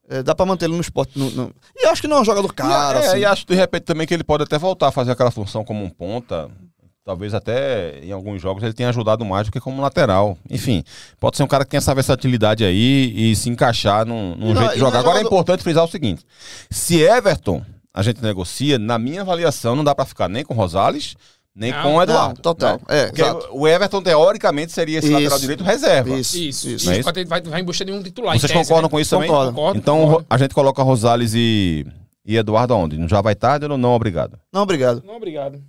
Speaker 3: é, dá pra mantê-lo no esporte. No, no- E eu acho que não é um jogador caro.
Speaker 1: é,
Speaker 3: assim.
Speaker 1: e acho de repente também que ele pode até voltar a fazer aquela função como um ponta. Talvez até em alguns jogos ele tenha ajudado mais do que como lateral. Enfim, pode ser um cara que tem essa versatilidade aí e se encaixar num, num
Speaker 3: não-
Speaker 1: jeito de
Speaker 3: não é
Speaker 1: jogar. Agora é importante frisar o seguinte: se Everton a gente negocia, na minha avaliação, não dá pra ficar nem com Rosales, nem
Speaker 2: Não,
Speaker 1: com o
Speaker 3: Não,
Speaker 1: Eduardo.
Speaker 3: total.
Speaker 1: né?
Speaker 3: É,
Speaker 1: Porque
Speaker 3: exato.
Speaker 1: o Everton, teoricamente, seria esse
Speaker 3: Isso.
Speaker 1: lateral direito reserva.
Speaker 3: Isso,
Speaker 2: Isso,
Speaker 3: isso.
Speaker 2: isso.
Speaker 1: Não é
Speaker 2: vai, vai em busca de um titular.
Speaker 1: Vocês
Speaker 2: tese,
Speaker 1: concordam
Speaker 2: né?
Speaker 1: com isso também?
Speaker 3: Concordo.
Speaker 2: Concordo,
Speaker 1: Então
Speaker 2: concordo.
Speaker 1: a gente coloca Rosales e, e Eduardo aonde? Já vai tarde ou não? Obrigado.
Speaker 3: Não, obrigado.
Speaker 2: Não, obrigado.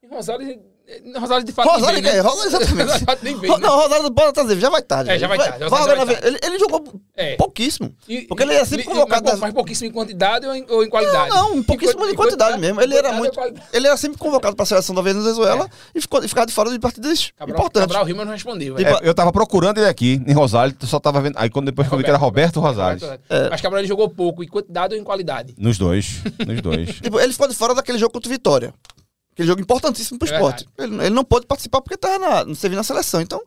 Speaker 2: E Rosales, eh, Rosales de fato
Speaker 3: Rosales,
Speaker 2: nem vem,
Speaker 3: é,
Speaker 2: né?
Speaker 3: Rosales exatamente.
Speaker 2: de fato nem
Speaker 3: Ro-
Speaker 2: né?
Speaker 3: Não, Rosales bora trazer, já vai tarde.
Speaker 2: É, já vai tarde,
Speaker 3: Vai,
Speaker 2: tarde.
Speaker 3: ele, ele jogou
Speaker 2: É.
Speaker 3: pouquíssimo.
Speaker 2: E-
Speaker 3: Porque ele era sempre convocado
Speaker 2: Mas,
Speaker 3: das-
Speaker 2: pouquíssimo em quantidade ou em, ou em qualidade?
Speaker 3: Não, não, pouquíssimo
Speaker 2: Em
Speaker 3: de quantidade mesmo. Ele era
Speaker 2: quantidade
Speaker 3: muito. Ele era sempre convocado para a seleção da Venezuela e, ficou, e ficava de fora de partidas
Speaker 2: Cabral,
Speaker 3: importantes.
Speaker 2: Cabral Rima não respondeu.
Speaker 3: Tipo,
Speaker 2: é.
Speaker 1: É, eu tava procurando ele aqui, em Rosales, só tava vendo. Aí quando depois eu vi que era Roberto Rosales.
Speaker 2: Roberto, Mas Cabral ele jogou pouco em quantidade ou em qualidade.
Speaker 1: Nos dois. Nos dois.
Speaker 3: Tipo, ele ficou de fora daquele jogo contra o Vitória. Aquele jogo importantíssimo pro
Speaker 2: É
Speaker 3: esporte. Ele, ele não pôde participar porque estava na, não serviu na seleção. Então,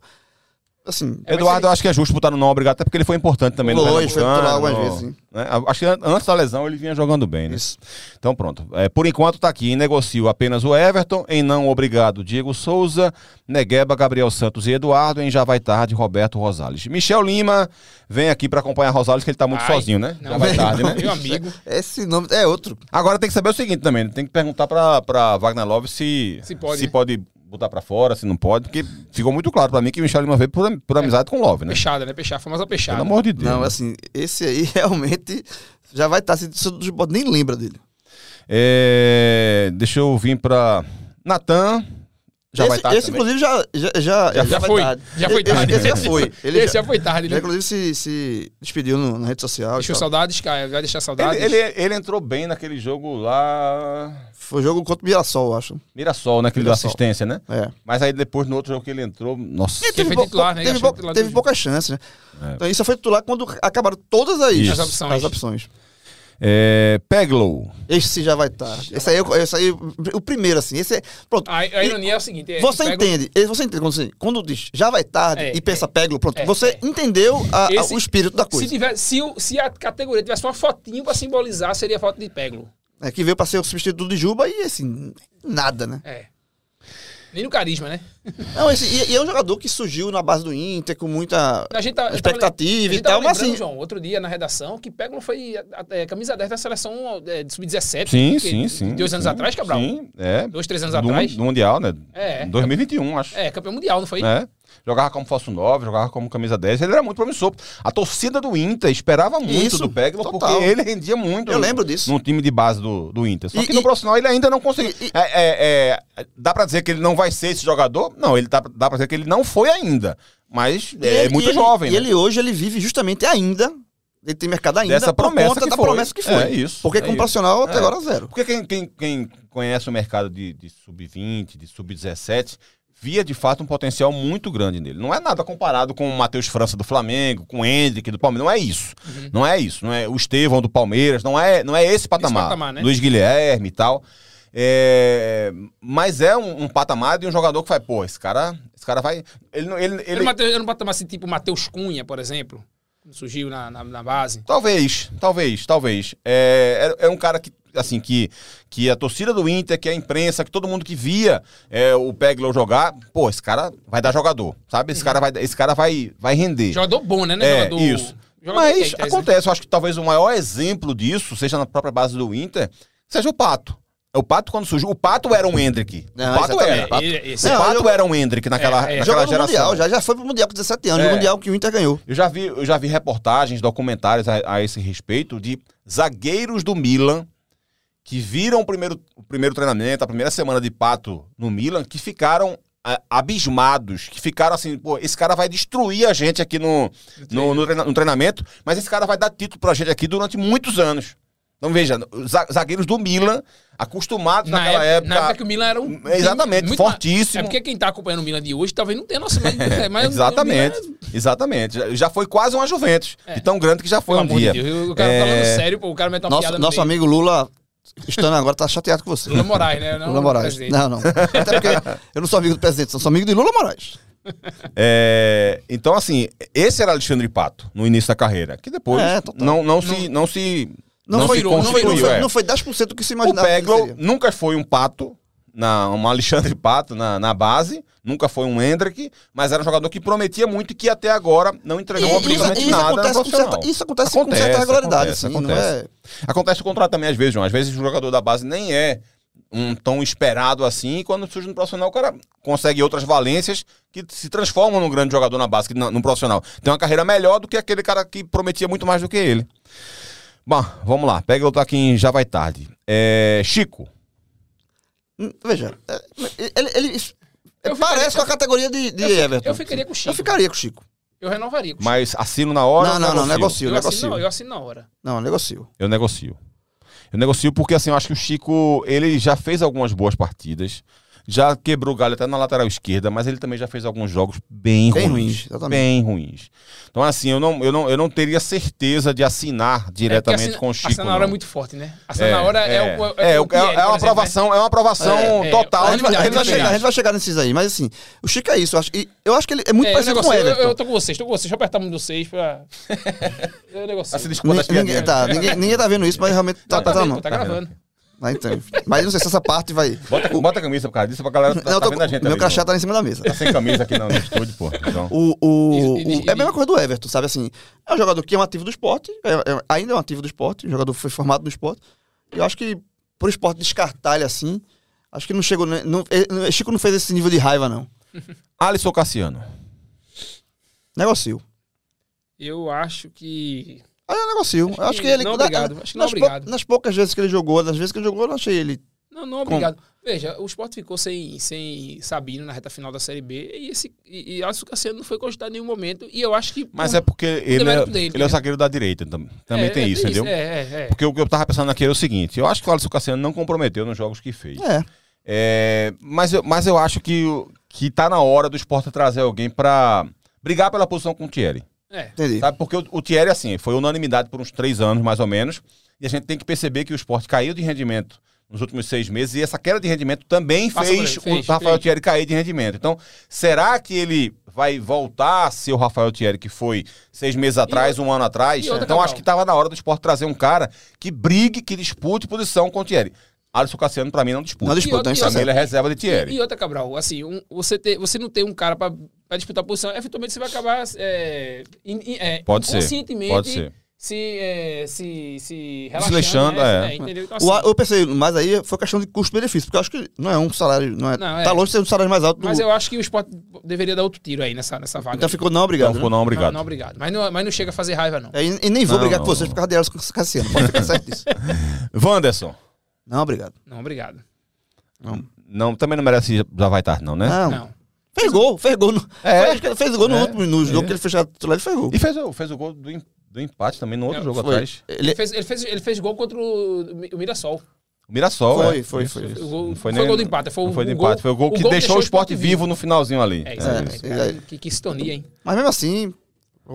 Speaker 3: assim.
Speaker 2: É,
Speaker 1: Eduardo,
Speaker 2: ele-
Speaker 1: eu acho que é justo botar no não obrigado, até porque ele foi importante também no
Speaker 3: Foi, foi titular algumas
Speaker 1: no-
Speaker 3: vezes, sim.
Speaker 1: né? Acho que an- antes da lesão ele vinha jogando bem, né?
Speaker 3: Isso.
Speaker 1: Então pronto. É, por enquanto tá aqui. Negocio apenas o Everton. Em não obrigado, Diego Souza. Negueba, Gabriel Santos e Eduardo. Em já vai tarde, Roberto Rosales. Michel Lima vem aqui pra acompanhar Rosales, que ele tá muito
Speaker 2: Ai,
Speaker 1: sozinho, né?
Speaker 2: não,
Speaker 1: já vai tarde, né?
Speaker 2: Meu amigo.
Speaker 3: Esse nome é outro.
Speaker 1: Agora tem que saber o seguinte também. Tem que perguntar pra, pra Wagner Love se,
Speaker 2: Se pode,
Speaker 1: se pode botar pra fora, se não pode. Porque ficou muito claro pra mim que o Michel Lima veio por, por amizade com o Love, né?
Speaker 2: Peixada, né? Peixada, famosa peixada.
Speaker 1: Pelo amor de Deus.
Speaker 3: Não,
Speaker 1: né?
Speaker 3: assim, esse aí realmente já vai estar. esporte nem lembra dele.
Speaker 1: É, deixa eu vir pra Natan. Já
Speaker 3: esse,
Speaker 1: vai tarde
Speaker 3: esse
Speaker 1: também.
Speaker 3: inclusive, já, já, já,
Speaker 2: Já,
Speaker 3: vai
Speaker 2: foi.
Speaker 3: tarde.
Speaker 2: Já foi
Speaker 3: Esse-
Speaker 2: tarde.
Speaker 3: Esse, já foi. Ele
Speaker 2: Esse
Speaker 3: já,
Speaker 2: já foi tarde,
Speaker 3: já,
Speaker 2: né?
Speaker 3: inclusive, se, se despediu no- na rede social.
Speaker 2: Deixou saudades, cara. Vai deixar saudades.
Speaker 1: Ele, ele, ele entrou bem naquele jogo lá.
Speaker 3: Foi jogo contra o Mirassol, eu acho.
Speaker 1: Mirassol, né? Aquele da assistência, né?
Speaker 3: É.
Speaker 1: Mas aí depois no outro jogo que ele entrou. Nossa.
Speaker 2: Ele foi
Speaker 3: pou-
Speaker 2: titular, né?
Speaker 3: Teve,
Speaker 2: Ele achou
Speaker 3: pou-
Speaker 2: titular
Speaker 3: teve poucas chances, né?
Speaker 1: É.
Speaker 3: Então, isso foi titular quando acabaram todas as.
Speaker 2: As opções.
Speaker 3: as opções.
Speaker 1: É, Peglow.
Speaker 3: Esse já vai estar. Esse aí, eu- esse aí, o primeiro, assim. Esse é, pronto.
Speaker 2: A, a ironia é o seguinte. é,
Speaker 3: Você entende, eh, você entende quando, você, quando diz já vai tarde
Speaker 2: É,
Speaker 3: e pensa peglo, pronto,
Speaker 2: é,
Speaker 3: você
Speaker 2: é.
Speaker 3: entendeu a- a-
Speaker 2: Esse-
Speaker 3: o espírito da
Speaker 2: Se,
Speaker 3: coisa.
Speaker 2: tiver, se, o- se a categoria tivesse uma fotinho pra simbolizar, seria a foto de Peglo.
Speaker 3: É, que veio pra ser o substituto de Juba e assim, nada, né?
Speaker 2: É. Nem no carisma, né?
Speaker 3: Não, esse, e, e é um jogador que surgiu na base do Inter com muita
Speaker 2: A gente tá,
Speaker 3: expectativa
Speaker 2: a
Speaker 3: e
Speaker 2: gente tava
Speaker 3: tal, mas assim.
Speaker 2: João, outro dia na redação, que Peglo foi é, camisa 10 da seleção é, de sub-17.
Speaker 1: Sim,
Speaker 2: que-
Speaker 1: sim, sim.
Speaker 2: Dois anos
Speaker 1: sim,
Speaker 2: atrás, Cabral?
Speaker 1: Sim, é.
Speaker 2: Dois, três anos
Speaker 1: do,
Speaker 2: atrás.
Speaker 1: Do Mundial, né?
Speaker 2: É.
Speaker 1: 2021, acho.
Speaker 2: É, campeão mundial, não foi?
Speaker 1: É. Jogava como falso 9, jogava como camisa 10. Ele era muito promissor. A torcida do Inter esperava muito
Speaker 3: Isso,
Speaker 1: do Peglo, porque ele rendia muito.
Speaker 3: Eu lembro disso.
Speaker 1: No time de base do, do Inter. Só
Speaker 3: E-
Speaker 1: que no
Speaker 3: e-
Speaker 1: profissional ele ainda não conseguiu.
Speaker 3: E-
Speaker 1: É, é, é, dá pra dizer que ele não vai ser esse jogador? Não, ele dá, dá pra dizer que ele não foi ainda. Mas é
Speaker 3: ele-
Speaker 1: muito
Speaker 3: ele-
Speaker 1: jovem.
Speaker 3: E
Speaker 1: né?
Speaker 3: ele hoje ele vive justamente ainda. Ele tem mercado ainda
Speaker 1: Dessa promessa
Speaker 3: conta
Speaker 1: que
Speaker 3: da
Speaker 1: foi.
Speaker 3: promessa que foi.
Speaker 1: É isso,
Speaker 3: Porque
Speaker 1: é
Speaker 3: como
Speaker 1: isso.
Speaker 3: profissional até
Speaker 1: É.
Speaker 3: agora zero.
Speaker 1: Porque quem, quem, quem conhece o mercado de, de sub-20, de sub-17, via de fato um potencial muito grande nele. Não é nada comparado com o Matheus França do Flamengo, com o Hendrick do Palmeiras. Não é isso. Não é isso. Não é o Estevão do Palmeiras. Não é, não é esse patamar.
Speaker 2: patamar, né?
Speaker 1: Luiz Guilherme e tal. É, mas é um, um patamar de um jogador que vai, pô, esse cara, esse cara vai. Ele, ele,
Speaker 2: Ele,
Speaker 1: ele,
Speaker 2: ele não pode tomar assim, tipo Matheus Cunha, por exemplo, surgiu na, na, na base.
Speaker 1: Talvez, talvez, talvez. É, é, é um cara que, assim, que, que a torcida do Inter, que a imprensa, que todo mundo que via é, o Peglow jogar, pô, esse cara vai dar jogador, sabe? Esse cara vai, esse cara vai, vai render.
Speaker 2: Jogador bom, né? né?
Speaker 1: É,
Speaker 2: jogador,
Speaker 1: isso.
Speaker 2: jogador
Speaker 1: Mas
Speaker 2: né?
Speaker 1: acontece, eu acho que talvez o maior exemplo disso, seja na própria base do Inter, seja o Pato. O Pato, quando surgiu, o Pato era um Hendrick.
Speaker 3: Não,
Speaker 1: o Pato
Speaker 3: exatamente.
Speaker 1: era.
Speaker 3: Pato.
Speaker 2: É, esse-
Speaker 1: O Pato
Speaker 3: eu-
Speaker 1: era um Hendrick naquela,
Speaker 2: É, é.
Speaker 1: naquela geração.
Speaker 3: Mundial, já, já foi pro Mundial com 17 anos.
Speaker 1: É.
Speaker 3: O Mundial que o Inter ganhou.
Speaker 1: Eu já vi, eu já vi reportagens, documentários a, a esse respeito de zagueiros do Milan que viram o primeiro, o primeiro treinamento, a primeira semana de pato no Milan, que ficaram a- abismados, que ficaram assim, pô, esse cara vai destruir a gente aqui no, no, no treina- no treinamento, mas esse cara vai dar título pra gente aqui durante muitos anos. Então veja, za- zagueiros do Milan, acostumados
Speaker 2: Na
Speaker 1: naquela
Speaker 2: época,
Speaker 1: época.
Speaker 2: na época que o Milan era um.
Speaker 1: Exatamente,
Speaker 2: muito mais-
Speaker 1: fortíssimo.
Speaker 2: É porque quem tá acompanhando o Milan de hoje talvez não tenha noção. Mas, é, mas
Speaker 1: Exatamente,
Speaker 2: o Milan-
Speaker 1: exatamente. Já- Já foi quase uma Juventus, de tão grande que já foi
Speaker 2: Pelo
Speaker 1: um dia.
Speaker 2: de Deus, o cara
Speaker 1: É,
Speaker 2: falando sério, pô, o cara mete uma
Speaker 3: Nosso,
Speaker 2: piada no
Speaker 3: nosso
Speaker 2: meio.
Speaker 3: amigo Lula, estando agora, tá chateado com você.
Speaker 2: Lula Moraes, né? Não,
Speaker 3: Lula Moraes. Não, não. Até porque eu não sou amigo do presidente, eu sou amigo de Lula Moraes.
Speaker 1: É, então, assim, esse era Alexandre Pato no início da carreira, que depois
Speaker 3: É,
Speaker 1: não, não, se, não se.
Speaker 3: Não,
Speaker 1: Não
Speaker 3: foi, não, foi, não, foi,
Speaker 1: é.
Speaker 3: não foi 10% do que se
Speaker 1: O
Speaker 3: imaginava. ele
Speaker 1: Peglo nunca foi um pato, na, um Alexandre Pato na, na base, nunca foi um Hendrick, mas era um jogador que prometia muito e que até agora não entregou absolutamente nada. no
Speaker 3: acontece com certa, isso acontece, com certa regularidade,
Speaker 1: acontece,
Speaker 3: assim,
Speaker 1: acontece.
Speaker 3: é...
Speaker 1: Acontece o contrário também, às vezes, João. Às vezes o jogador da base nem é um tão esperado assim, e quando surge no profissional, o cara consegue outras valências que se transformam num grande jogador na base, que na- no profissional. Tem uma carreira melhor do que aquele cara que prometia muito mais do que ele. Bom, vamos lá. Pega tô aqui em Já Vai Tarde. É, Chico.
Speaker 3: Hum, Veja, é, ele, ele-
Speaker 2: Eu
Speaker 3: parece
Speaker 2: ficaria-
Speaker 3: com a categoria de, de
Speaker 2: eu, fi-
Speaker 3: Everton.
Speaker 2: eu ficaria com o Chico.
Speaker 3: Eu ficaria com o Chico.
Speaker 2: Eu renovaria com o Chico.
Speaker 1: Mas assino na hora?
Speaker 3: Não, não, não,
Speaker 1: negocio?
Speaker 3: negocio,
Speaker 2: eu,
Speaker 3: negocio.
Speaker 2: assino, não, eu assino na hora.
Speaker 3: Não, negocio.
Speaker 1: Eu negocio. Eu negocio porque, assim, eu acho que o Chico, ele já fez algumas boas partidas. Já quebrou o galho até na lateral esquerda, mas ele também já fez alguns jogos bem,
Speaker 3: Bem
Speaker 1: ruins.
Speaker 3: ruins,
Speaker 1: bem ruins. Então, assim, eu não, eu, não, eu não teria certeza de assinar diretamente
Speaker 2: É porque
Speaker 1: com o Chico.
Speaker 2: Assinar na hora
Speaker 1: não.
Speaker 2: é muito forte, né? Assinar na hora é,
Speaker 1: é,
Speaker 2: o.
Speaker 1: é,
Speaker 2: o-
Speaker 1: é,
Speaker 2: o
Speaker 1: é,
Speaker 2: Pierre,
Speaker 1: uma
Speaker 2: por exemplo, né?
Speaker 1: aprovação, é uma aprovação
Speaker 2: É, é,
Speaker 1: total.
Speaker 3: A gente, vai, a, gente vai
Speaker 2: Ele
Speaker 3: chegar, a gente vai chegar nesses aí, mas assim, o Chico é isso. Eu acho, e eu acho que ele é muito
Speaker 2: É,
Speaker 3: parecido com o
Speaker 2: negocio, eu, eu tô com vocês, tô com vocês. Deixa eu apertar um dos seis pra. Eu negocio.
Speaker 1: Assim,
Speaker 3: Ninguém, tá, ninguém, ninguém tá vendo isso, mas realmente tá
Speaker 2: Não, tá,
Speaker 3: a
Speaker 2: vendo,
Speaker 3: mão.
Speaker 2: tá gravando.
Speaker 3: Mas, então, mas não sei se essa parte vai.
Speaker 1: Bota, bota a camisa por causa disso, pra galera tá,
Speaker 3: Não,
Speaker 1: tá
Speaker 3: tô,
Speaker 1: vendo a gente
Speaker 3: meu
Speaker 1: ali,
Speaker 3: crachá tá em cima da mesa.
Speaker 1: Tá sem camisa aqui no, no estúdio, pô. Então,
Speaker 3: O, o,
Speaker 2: E- e-
Speaker 3: o- é a mesma coisa do Everton, sabe assim? É um jogador que é um ativo do esporte, é- é- ainda é um ativo do esporte, um jogador que foi formado no esporte. Eu acho que pro esporte descartar ele assim, acho que não chegou. Não, ele- Chico não fez esse nível de raiva, não.
Speaker 1: Alisson Cassiano.
Speaker 3: Negocio.
Speaker 2: Eu acho que.
Speaker 3: Aí eu negocio.
Speaker 2: Acho
Speaker 3: acho
Speaker 2: que
Speaker 3: que ele.
Speaker 2: não,
Speaker 3: na-
Speaker 2: obrigado. Acho que não,
Speaker 3: nas, pou-
Speaker 2: obrigado.
Speaker 3: nas poucas vezes que ele jogou, nas vezes que ele jogou, eu não achei ele.
Speaker 2: Não, não, obrigado. Veja, o Sport ficou sem, sem Sabino na reta final da Série B e esse e, e Alisson Cassiano não foi cogitado em nenhum momento. E eu acho que.
Speaker 1: Mas
Speaker 2: por-
Speaker 1: é porque ele é,
Speaker 2: dele,
Speaker 1: ele é o
Speaker 2: né?
Speaker 1: zagueiro da direita. tam- Também
Speaker 2: é,
Speaker 1: tem
Speaker 2: é,
Speaker 1: isso, entendeu?
Speaker 2: É, é, é.
Speaker 1: Porque o que eu tava pensando aqui é o seguinte: eu acho que o Alisson Cassiano não comprometeu nos jogos que fez.
Speaker 3: É.
Speaker 1: É, mas, eu, mas eu acho que, que tá na hora do esporte trazer alguém pra brigar pela posição com o Thierry.
Speaker 2: É.
Speaker 3: Entendi.
Speaker 1: Sabe? Porque o, o Thierry, assim, foi unanimidade por uns três anos, mais ou menos. E a gente tem que perceber que o esporte caiu de rendimento nos últimos seis meses. E essa queda de rendimento também
Speaker 2: Passa
Speaker 1: fez,
Speaker 2: ele, fez,
Speaker 1: o Rafael
Speaker 2: fez.
Speaker 1: Thierry cair de rendimento. Então, será que ele vai voltar a ser o Rafael Thierry que foi seis meses atrás, um ano atrás?
Speaker 2: e outra,
Speaker 1: Então, acho que estava na hora do esporte trazer um cara que brigue, que dispute posição com o Thierry. Alisson Cassiano, pra mim, não disputa.
Speaker 3: Não disputa,
Speaker 2: outra-
Speaker 3: não
Speaker 2: e
Speaker 1: mim, ele é reserva de Thierry.
Speaker 2: E, e outra, Cabral, assim, um- você, ter, você não tem um cara pra, pra disputar a posição, eventualmente você vai acabar é, in- in- é,
Speaker 1: Pode ser,
Speaker 2: inconscientemente
Speaker 1: pode ser.
Speaker 2: Se, é, se, se
Speaker 1: Desleixando,
Speaker 2: né?
Speaker 1: é.
Speaker 2: entendeu? Então,
Speaker 3: O,
Speaker 2: assim,
Speaker 3: eu pensei, mas aí foi questão de custo-benefício, porque eu acho que não é um salário. Não é,
Speaker 2: Não, é.
Speaker 3: Tá longe de ser um salário mais alto do.
Speaker 2: mas eu acho que o esporte deveria dar outro tiro aí nessa, nessa vaga.
Speaker 3: Então ficou não obrigado.
Speaker 1: Então, ficou
Speaker 3: né?
Speaker 1: não, obrigado.
Speaker 2: Não, não, obrigado. Mas não, mas não chega a fazer raiva, não.
Speaker 3: É, e, e nem vou
Speaker 1: Não,
Speaker 3: brigar
Speaker 1: não,
Speaker 3: com vocês por causa de Alisson Cassiano. Pode ficar certo disso.
Speaker 1: Wanderson.
Speaker 3: Não, obrigado.
Speaker 2: Não, obrigado.
Speaker 3: Não.
Speaker 1: Não, também não merece já vai tarde, não, né?
Speaker 3: Não.
Speaker 2: Não.
Speaker 3: Fez gol, fez gol. No,
Speaker 1: É.
Speaker 3: foi, acho que ele fez gol no
Speaker 1: É.
Speaker 3: último no jogo
Speaker 1: É.
Speaker 3: que ele fechou titular, ele fez gol.
Speaker 1: E fez, o- fez o gol do, do empate também no outro
Speaker 2: É,
Speaker 1: jogo
Speaker 3: Foi.
Speaker 1: atrás.
Speaker 3: Ele,
Speaker 2: Ele fez, ele, fez, ele fez gol contra o, o Mirassol.
Speaker 1: O Mirassol,
Speaker 3: Foi,
Speaker 1: é.
Speaker 3: foi, foi.
Speaker 1: isso.
Speaker 2: O gol-
Speaker 1: Não
Speaker 2: foi
Speaker 1: nem-
Speaker 2: gol do empate, foi
Speaker 1: não
Speaker 2: o-
Speaker 1: foi do empate,
Speaker 2: gol-
Speaker 1: foi o gol
Speaker 2: o
Speaker 1: que
Speaker 2: gol que
Speaker 1: deixou o
Speaker 2: deixou o
Speaker 1: esporte
Speaker 2: Sport
Speaker 1: vivo no finalzinho ali.
Speaker 2: É,
Speaker 1: É,
Speaker 2: exatamente.
Speaker 1: isso.
Speaker 2: cara.
Speaker 3: é.
Speaker 2: Que, que sintonia, hein?
Speaker 3: mas mesmo assim.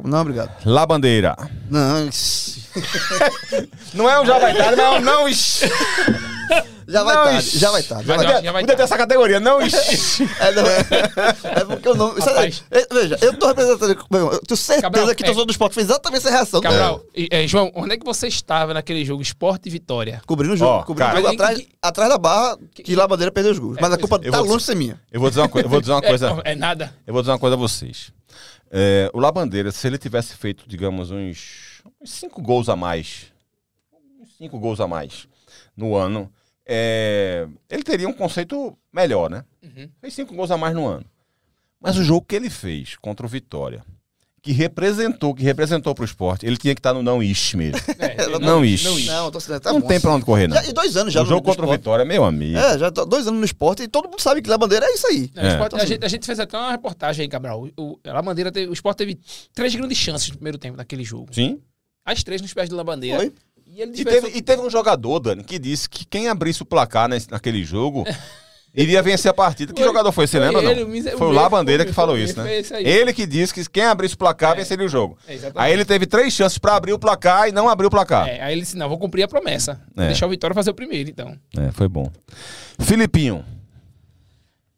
Speaker 3: Não, obrigado.
Speaker 1: La Bandeira.
Speaker 3: Não.
Speaker 1: Não é um tarde, não, não.
Speaker 3: já vai
Speaker 1: Não,
Speaker 3: tarde,
Speaker 1: ixi.
Speaker 3: já vai tarde. Já vai
Speaker 2: que já vai
Speaker 1: ter essa categoria, não. ixi.
Speaker 3: É, não, é, é porque eu não. isso é-
Speaker 2: Rapaz.
Speaker 3: é, veja, eu tô representando. Eu tenho certeza
Speaker 2: Cabral,
Speaker 3: que o
Speaker 2: é.
Speaker 3: torcedor do esporte fez exatamente essa reação.
Speaker 2: Cabral, e- é, João, onde é que você estava naquele jogo Esporte e Vitória?
Speaker 3: Cobrindo o jogo,
Speaker 1: Ó,
Speaker 3: cobrindo o jogo atrás,
Speaker 2: que-
Speaker 3: atrás da barra que lá Bandeira perdeu os gols. Mas a culpa
Speaker 1: eu
Speaker 3: tá
Speaker 1: vou-
Speaker 3: longe de ser minha.
Speaker 1: Eu vou dizer uma coisa, eu vou dizer uma coisa.
Speaker 2: É, é nada.
Speaker 1: Eu vou dizer uma coisa a vocês. É, o La Bandeira, se ele tivesse feito, digamos, uns, uns cinco gols a mais, uns cinco gols a mais no ano, é, ele teria um conceito melhor, né?
Speaker 2: Uhum.
Speaker 1: Fez cinco gols a mais no ano. Mas o jogo que ele fez contra o Vitória, que representou, que representou pro esporte, ele tinha que estar no não ish mesmo.
Speaker 2: É,
Speaker 1: Não, não ish.
Speaker 2: Não ish.
Speaker 3: Não, tô, tá
Speaker 1: não
Speaker 3: bom,
Speaker 1: tem
Speaker 3: assim.
Speaker 1: pra onde correr, não.
Speaker 3: Já- e dois anos já
Speaker 1: o
Speaker 3: no-
Speaker 1: jogo contra o
Speaker 3: esporte.
Speaker 1: Vitória, meu amigo.
Speaker 3: É, já tô dois anos no esporte e todo mundo sabe que La Bandeira é isso aí.
Speaker 2: Não,
Speaker 1: É.
Speaker 2: Sport- a, gente, a gente fez até uma reportagem aí, Cabral. O, o, a Bandeira teve, o Sport teve três grandes chances no primeiro tempo daquele jogo.
Speaker 1: Sim.
Speaker 2: As três nos pés do La Bandeira.
Speaker 3: Foi.
Speaker 2: E ele
Speaker 1: E teve, e teve um jogador, Dani, que disse que quem abrisse o placar nesse- naquele jogo iria vencer a partida. Que
Speaker 2: Foi-
Speaker 1: jogador foi? Você
Speaker 2: foi
Speaker 1: lembra,
Speaker 2: ele,
Speaker 1: não?
Speaker 2: Mise-
Speaker 1: Foi o Lá Bandeira
Speaker 2: foi-
Speaker 1: que falou
Speaker 2: foi-
Speaker 1: isso, né?
Speaker 2: foi.
Speaker 1: Ele que disse que quem abrisse o placar
Speaker 2: É.
Speaker 1: venceria o jogo.
Speaker 2: É.
Speaker 1: Aí ele teve três chances pra abrir o placar e não abriu o placar.
Speaker 2: É, aí ele disse, não, vou cumprir a promessa.
Speaker 1: É.
Speaker 2: deixar o Vitória fazer o primeiro, então.
Speaker 1: É, foi bom. Filipinho.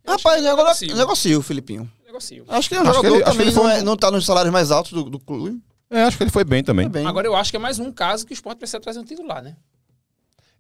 Speaker 3: Rapaz,
Speaker 2: que
Speaker 3: negocio,
Speaker 2: negocio.
Speaker 3: o Filipinho.
Speaker 2: Negocio.
Speaker 3: Acho que é um
Speaker 1: Acho que
Speaker 3: jogador
Speaker 1: ele-
Speaker 3: que
Speaker 1: que
Speaker 3: também
Speaker 1: ele foi
Speaker 3: não,
Speaker 1: um-
Speaker 3: é- não tá nos salários mais altos do, do clube.
Speaker 1: É, acho que ele foi bem também.
Speaker 3: Foi bem.
Speaker 2: Agora eu acho que é mais um caso que o Sport precisa trazer um titular, né?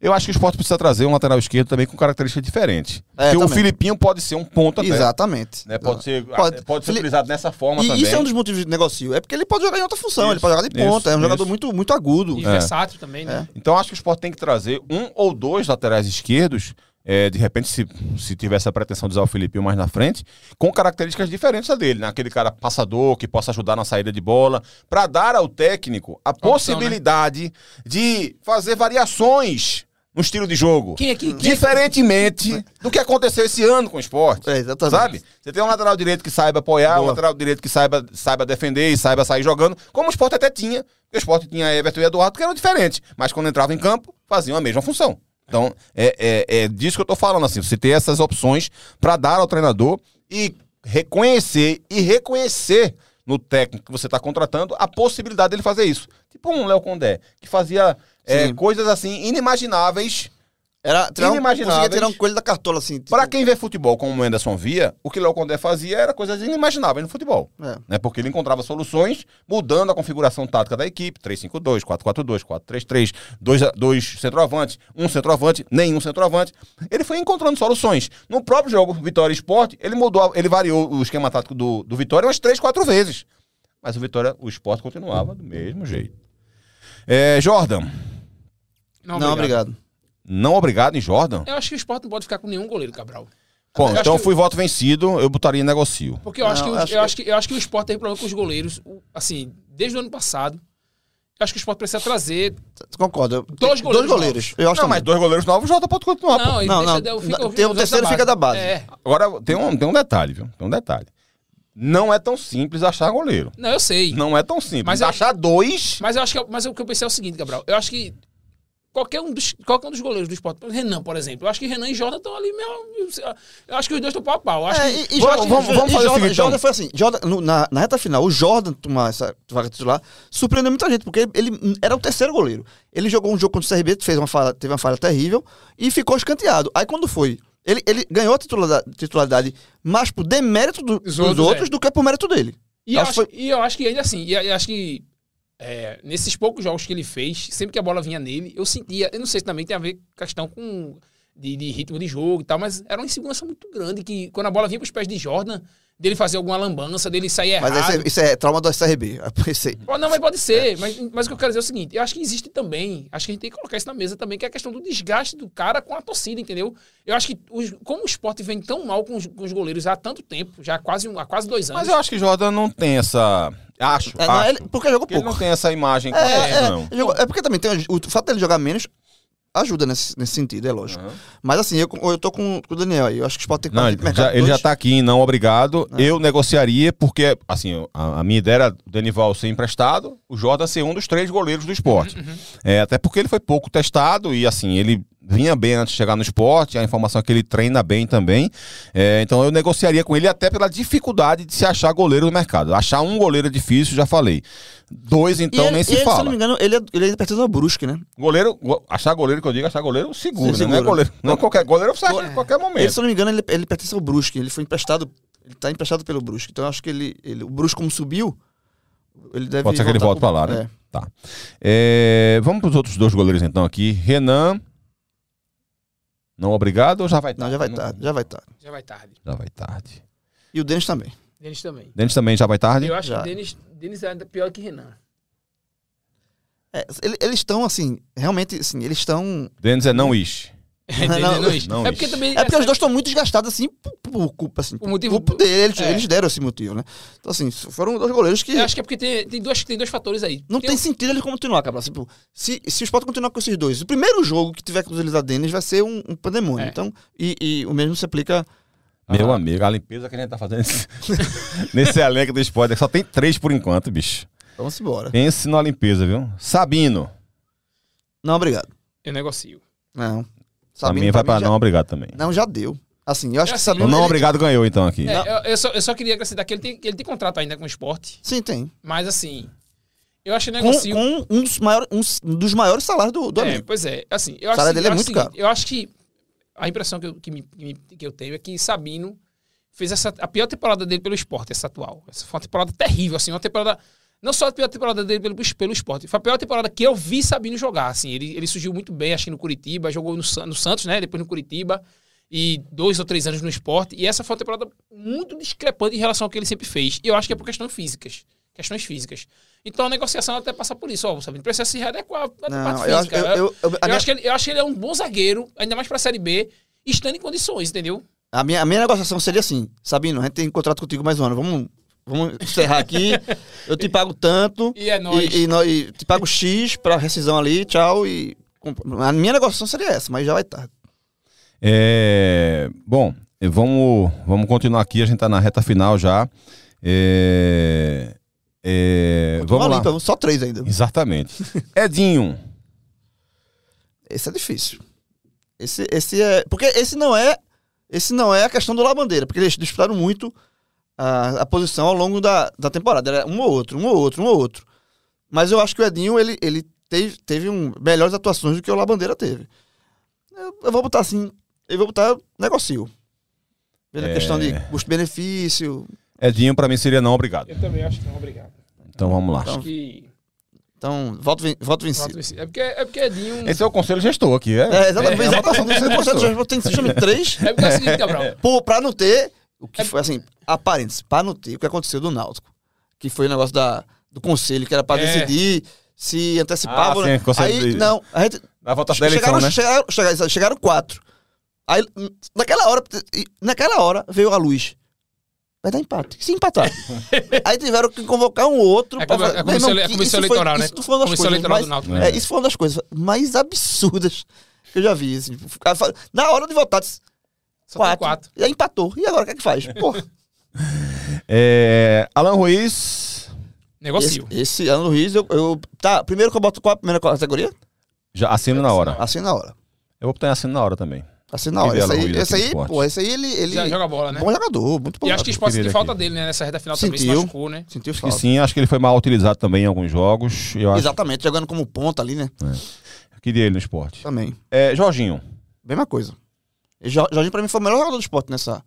Speaker 1: Eu acho que o esporte precisa trazer um lateral esquerdo também com características diferentes.
Speaker 3: É,
Speaker 1: Porque o
Speaker 3: também.
Speaker 1: Filipinho pode ser um ponto até.
Speaker 3: Exatamente.
Speaker 1: Né? Pode ser,
Speaker 3: Pode.
Speaker 1: pode, ser
Speaker 3: Fili-
Speaker 1: utilizado dessa forma
Speaker 3: E
Speaker 1: também.
Speaker 3: isso é um dos motivos de negocio. É porque ele pode jogar em outra função,
Speaker 1: Isso,
Speaker 3: ele pode jogar de ponta.
Speaker 1: isso,
Speaker 3: é um jogador
Speaker 1: isso.
Speaker 3: muito, muito agudo.
Speaker 2: E
Speaker 1: É.
Speaker 2: versátil também, né?
Speaker 1: Então acho que o Sport tem que trazer um ou dois laterais esquerdos, é, de repente, se, se tiver essa pretensão de usar o Filipinho mais na frente, com características diferentes da dele, né? Aquele cara passador que possa ajudar na saída de bola, para dar ao técnico a
Speaker 2: Opção,
Speaker 1: possibilidade de fazer variações no estilo de jogo.
Speaker 2: Quem é que- quem é que-
Speaker 1: Diferentemente do que aconteceu esse ano com o esporte.
Speaker 3: É, exatamente.
Speaker 1: Sabe? Você tem um lateral direito que saiba apoiar, um
Speaker 3: Boa.
Speaker 1: lateral direito que saiba, saiba defender e saiba sair jogando, como o Sport até tinha. O Sport tinha Everton e Eduardo, que eram diferentes, mas quando entrava em campo, faziam a mesma função. Então, é, é, é disso que eu tô falando, assim, você ter essas opções para dar ao treinador e reconhecer e reconhecer no técnico que você está contratando a possibilidade dele fazer isso. Tipo um Léo Condé, que fazia é, coisas assim inimagináveis
Speaker 3: Era tirar um, conseguia tirar um coelho da cartola, assim. tipo-
Speaker 1: Pra quem vê futebol como o Anderson via, o que Léo Condé fazia era coisas inimagináveis no futebol.
Speaker 3: É.
Speaker 1: Né? Porque ele encontrava soluções mudando a configuração tática da equipe: 3-5-2, 4-4-2, 4-3-3, dois, dois centroavantes, um centroavante, nenhum centroavante. Ele foi encontrando soluções. No próprio jogo Vitória Esporte, ele mudou, ele variou o esquema tático do, do Vitória umas 3, 4 vezes. Mas o Vitória, o Esporte continuava do mesmo jeito. É, Jordan,
Speaker 3: Não, obrigado.
Speaker 1: não obrigado em Jordan?
Speaker 2: Eu acho que o Sport não pode ficar com nenhum goleiro, Cabral.
Speaker 1: Bom,
Speaker 2: Eu acho
Speaker 1: então
Speaker 2: que-
Speaker 1: fui voto vencido, eu botaria em negocio.
Speaker 2: Porque eu, acho,
Speaker 3: Não,
Speaker 2: que, o-
Speaker 3: acho
Speaker 2: eu,
Speaker 3: que-
Speaker 2: acho que, eu acho que o Sport tem problema com os goleiros, assim, desde o ano passado. Eu acho que o Sport precisa trazer.
Speaker 3: Concordo. Eu-
Speaker 2: Dois goleiros
Speaker 3: goleiros. Eu acho
Speaker 1: Não, mas
Speaker 3: também.
Speaker 1: dois goleiros novos, o Jota pode continuar. pô.
Speaker 2: Não, e
Speaker 3: Não, não.
Speaker 2: eu fico-
Speaker 3: Tem um terceiro fica da base.
Speaker 2: É.
Speaker 1: Agora, tem um, tem um detalhe, viu? Tem um detalhe. Não é tão simples achar goleiro.
Speaker 2: Não, eu sei.
Speaker 1: Não é tão simples.
Speaker 2: Mas
Speaker 1: Mas
Speaker 2: eu-
Speaker 1: achar dois.
Speaker 2: Mas eu acho que mas o que eu pensei é o seguinte, Gabriel. Eu acho que qualquer um dos, qualquer um dos goleiros do esporte, Renan, por exemplo, eu acho que Renan e Jordan estão ali mesmo. Eu acho que os dois estão pau a pau.
Speaker 3: É,
Speaker 2: que,
Speaker 3: e, Jordan,
Speaker 1: vamos- vamos fazer o
Speaker 3: Jordan,
Speaker 1: seguinte,
Speaker 3: Jordan foi assim, Jordan, no- na, na reta final, o Jordan tomar essa vaga titular surpreendeu muita gente, porque ele era o terceiro goleiro. Ele jogou um jogo contra o CRB, fez uma falha, teve uma falha terrível e ficou escanteado. Aí quando foi, ele, ele ganhou a titularidade, titularidade mais por demérito do-
Speaker 2: Dos outros, é.
Speaker 3: do que por mérito dele.
Speaker 2: E eu,
Speaker 3: Acho que
Speaker 2: e eu acho que ainda assim, e acho que é, nesses poucos jogos que ele fez, sempre que a bola vinha nele, eu sentia, eu não sei se também tem a ver com questão com de, de ritmo de jogo e tal, mas era uma insegurança muito grande que quando a bola vinha pros pés de Jordan, dele fazer alguma lambança, dele sair errado.
Speaker 3: Mas isso é, isso é trauma do CRB. Eu pensei.
Speaker 2: Pô, Não, mas pode ser. Mas, mas o que eu quero dizer é o seguinte: eu acho que existe também, acho que a gente tem que colocar isso na mesa também, que é a questão do desgaste do cara com a torcida, entendeu? Eu acho que os- como o esporte vem tão mal com os, com os goleiros há tanto tempo, já há quase, um- há quase dois anos.
Speaker 1: Mas eu acho que Jordan não tem essa. Acho.
Speaker 3: É, não,
Speaker 1: acho.
Speaker 3: ele- porque jogou
Speaker 1: Porque ele
Speaker 3: pouco.
Speaker 1: não tem essa imagem
Speaker 3: É, é,
Speaker 1: não.
Speaker 3: jogou- é porque também tem o, o fato dele jogar menos ajuda nesse, nesse sentido, é lógico.
Speaker 1: Aham.
Speaker 3: Mas assim, eu, eu tô com, com o Daniel aí. Eu acho que o Sport tem que
Speaker 1: Não, ele
Speaker 3: mercado
Speaker 1: já, ele já tá aqui, não obrigado. Eu negociaria, porque, assim, a, a minha ideia era o Denival ser emprestado, o Jordan ser um dos três goleiros do esporte. É, até porque ele foi pouco testado e, assim, ele vinha bem antes de chegar no esporte, a informação é que ele treina bem também. É, então eu negociaria com ele até pela dificuldade de se achar goleiro no mercado. Achar um goleiro é difícil, já falei. Dois, então,
Speaker 3: ele,
Speaker 1: nem se
Speaker 3: ele, Se
Speaker 1: fala.
Speaker 3: não me engano, ele, é- ele ainda pertence ao Brusque, né?
Speaker 1: Goleiro, go- achar goleiro que eu digo, achar goleiro seguro, né? Não é
Speaker 3: seguro.
Speaker 1: goleiro. Não qualquer goleiro você acha
Speaker 2: É.
Speaker 1: em qualquer
Speaker 3: Ele,
Speaker 1: momento.
Speaker 3: se eu não me engano, ele, ele pertence ao Brusque. Ele foi emprestado. Ele tá emprestado pelo Brusque. Então eu acho que ele, ele o Brusque, como subiu, ele deve.
Speaker 1: Pode ser que ele volte
Speaker 3: voltar
Speaker 1: pra lá,
Speaker 3: pro-
Speaker 1: né? Tá. É, vamos pros outros dois goleiros então aqui. Renan. Não obrigado ou já vai
Speaker 3: É. Não, já vai tarde. Já vai tarde.
Speaker 2: Já vai tarde.
Speaker 1: Já vai tarde.
Speaker 3: E o Denis também.
Speaker 2: Denis também.
Speaker 1: Denis também já vai tarde?
Speaker 2: Eu acho
Speaker 3: Já.
Speaker 2: que Denis, Denis é ainda pior que Renan.
Speaker 3: É, ele- eles estão, assim, realmente, assim, eles estão.
Speaker 1: Denis é não ish.
Speaker 3: Não,
Speaker 2: isso.
Speaker 1: não
Speaker 2: é porque também.
Speaker 3: É porque os dois estão muito desgastados, assim, por, por culpa, assim,
Speaker 2: Por motivo-
Speaker 3: culpa dele. Eles,
Speaker 2: é.
Speaker 3: eles deram esse motivo, né? Então, assim, foram dois goleiros que.
Speaker 2: Eu acho que é porque tem, tem, dois, tem dois fatores aí.
Speaker 3: Não tem,
Speaker 2: um-
Speaker 3: sentido ele continuar, cara. Tipo, se, se o Sport continuar com esses dois, o primeiro jogo que tiver com os Elisa Denis vai ser um, um pandemônio.
Speaker 2: É.
Speaker 3: Então, e, e o mesmo se aplica.
Speaker 1: Meu
Speaker 3: Ah.
Speaker 1: amigo, a limpeza que a gente tá fazendo nesse, nesse elenco do esporte, só tem três por enquanto, bicho.
Speaker 3: Vamos embora.
Speaker 1: Pense na limpeza, viu? Sabino.
Speaker 3: Não, obrigado.
Speaker 2: Eu negocio.
Speaker 3: Não.
Speaker 1: Pra
Speaker 3: Sabino,
Speaker 1: mim vai
Speaker 3: pra
Speaker 1: pra
Speaker 3: mim,
Speaker 1: não,
Speaker 3: já,
Speaker 1: obrigado também.
Speaker 3: não, já deu. Assim, eu acho
Speaker 2: É
Speaker 3: que
Speaker 2: assim,
Speaker 3: Sabino.
Speaker 1: O não,
Speaker 3: ele-
Speaker 1: obrigado ganhou então aqui.
Speaker 2: É, eu, eu só, eu só queria acrescentar que ele tem, ele tem contrato ainda com o esporte,
Speaker 3: Sim, tem.
Speaker 2: mas assim. Eu acho que
Speaker 3: Com,
Speaker 2: negocio.
Speaker 3: com um, dos maiores, um dos maiores salários do, do
Speaker 2: é,
Speaker 3: amigo.
Speaker 2: pois é. Assim, eu acho,
Speaker 3: salário
Speaker 2: assim,
Speaker 3: dele é
Speaker 2: eu acho
Speaker 3: muito
Speaker 2: o seguinte,
Speaker 3: caro.
Speaker 2: Eu acho que a impressão que eu, que, me- que me- que eu tenho é que Sabino fez essa, a pior temporada dele pelo esporte, essa atual. Essa foi uma temporada terrível, assim, uma temporada. Não só a pior temporada dele pelo, pelo esporte, foi a pior temporada que eu vi Sabino jogar. Assim, ele, ele surgiu muito bem, acho que no Curitiba, jogou no, no Santos, né? Depois no Curitiba, e dois ou três anos no esporte. E essa foi uma temporada muito discrepante em relação ao que ele sempre fez. E eu acho que é por questões físicas. Questões físicas. Então a negociação até passa por isso, ó, Sabino precisa se readequar à parte
Speaker 3: eu acho,
Speaker 2: física.
Speaker 3: eu, minha,
Speaker 2: acho, que ele, eu acho que ele é um bom zagueiro, ainda mais pra Série B, estando em condições, entendeu?
Speaker 3: a, minha, a minha negociação seria assim: Sabino, a gente tem contrato contigo mais um ano. Vamos, vamos encerrar aqui. eu te pago tanto.
Speaker 2: E é nóis.
Speaker 3: E, e, e te pago X pra rescisão ali, tchau. E. A minha negociação seria essa, mas já vai tarde.
Speaker 1: É, bom, vamos, vamos continuar aqui, a gente tá na reta final já. É, é, vamos lá.
Speaker 3: limpa, só três ainda.
Speaker 1: Exatamente. Edinho.
Speaker 3: Esse é difícil. Esse, esse é. Porque esse não é. Esse não é a questão do Labandeira, porque eles disputaram muito a, a posição ao longo da, da temporada. Era um ou outro, um ou outro, um ou outro. Mas eu acho que o Edinho, ele, ele teve, teve um, melhores atuações do que o Labandeira teve. Eu, eu vou botar assim. Eu vou botar negocio. Pela
Speaker 1: É.
Speaker 3: questão de custo-benefício.
Speaker 1: Edinho pra mim seria não obrigado.
Speaker 2: Eu também acho que não, obrigado.
Speaker 1: Então vamos lá.
Speaker 2: Acho que.
Speaker 3: Então, voto, ven- voto vencido.
Speaker 2: É porque, é porque Edinho.
Speaker 1: Esse é o conselho gestor aqui, é?
Speaker 3: É, exatamente.
Speaker 1: É, é
Speaker 3: É,
Speaker 1: a votação do gestor.
Speaker 3: já tem três.
Speaker 2: É porque é o seguinte, Cabral.
Speaker 3: Pô, pra não ter. O que foi assim, aparente, pra não ter o que aconteceu do Náutico. Que foi o negócio da, do conselho, que era pra
Speaker 2: É.
Speaker 3: decidir se antecipava.
Speaker 1: Ah,
Speaker 3: né?
Speaker 1: sim,
Speaker 3: Aí,
Speaker 1: de-
Speaker 3: não, a gente.
Speaker 1: Na votação da eleição,
Speaker 3: chegaram,
Speaker 1: né?
Speaker 3: chegaram, chegaram, chegaram quatro. Aí, hum, naquela hora, naquela hora, veio a luz. Vai dar empate. Se empatar. Aí tiveram que convocar um outro.
Speaker 2: É
Speaker 3: pra fazer-
Speaker 2: é a comissão a
Speaker 3: que
Speaker 2: comissão
Speaker 3: foi-
Speaker 2: eleitoral, né?
Speaker 3: Isso foi uma das
Speaker 2: Comissão
Speaker 3: coisas
Speaker 2: eleitoral
Speaker 3: mais,
Speaker 2: do Náutico.
Speaker 1: né?
Speaker 3: é, isso foi uma das coisas mais absurdas que eu já vi. assim. Na hora de votar, disse,
Speaker 2: Só
Speaker 3: quatro.
Speaker 2: quatro.
Speaker 3: E aí empatou. E agora o que é que faz? Pô,
Speaker 1: É, Alan Ruiz.
Speaker 3: esse,
Speaker 2: Negocio.
Speaker 3: esse ano do Riz, eu, eu- Tá, primeiro que eu boto qual a primeira categoria?
Speaker 1: Já assino na hora.
Speaker 3: Assim na hora.
Speaker 1: Eu vou botar em assino na hora também.
Speaker 3: Assim na hora.
Speaker 1: Queria
Speaker 3: Esse
Speaker 1: Alan
Speaker 3: aí,
Speaker 1: Ruiz
Speaker 3: esse aí, pô, esse aí ele. ele
Speaker 2: Já joga bola, né?
Speaker 3: Bom jogador, muito bom.
Speaker 2: E acho que esporte sentiu falta dele, né? Nessa reta final também se
Speaker 3: Sentiu.
Speaker 2: machucou, né?
Speaker 3: Sentiu
Speaker 1: Acho que
Speaker 3: falta.
Speaker 1: sim, acho que ele foi mal utilizado também em alguns jogos. Eu acho
Speaker 3: Exatamente, jogando como ponta ali, né?
Speaker 1: que queria ele no esporte.
Speaker 3: Também.
Speaker 1: É, Jorginho.
Speaker 3: Mesma coisa. Jo- Jorginho, pra mim, foi o melhor jogador do esporte nessa,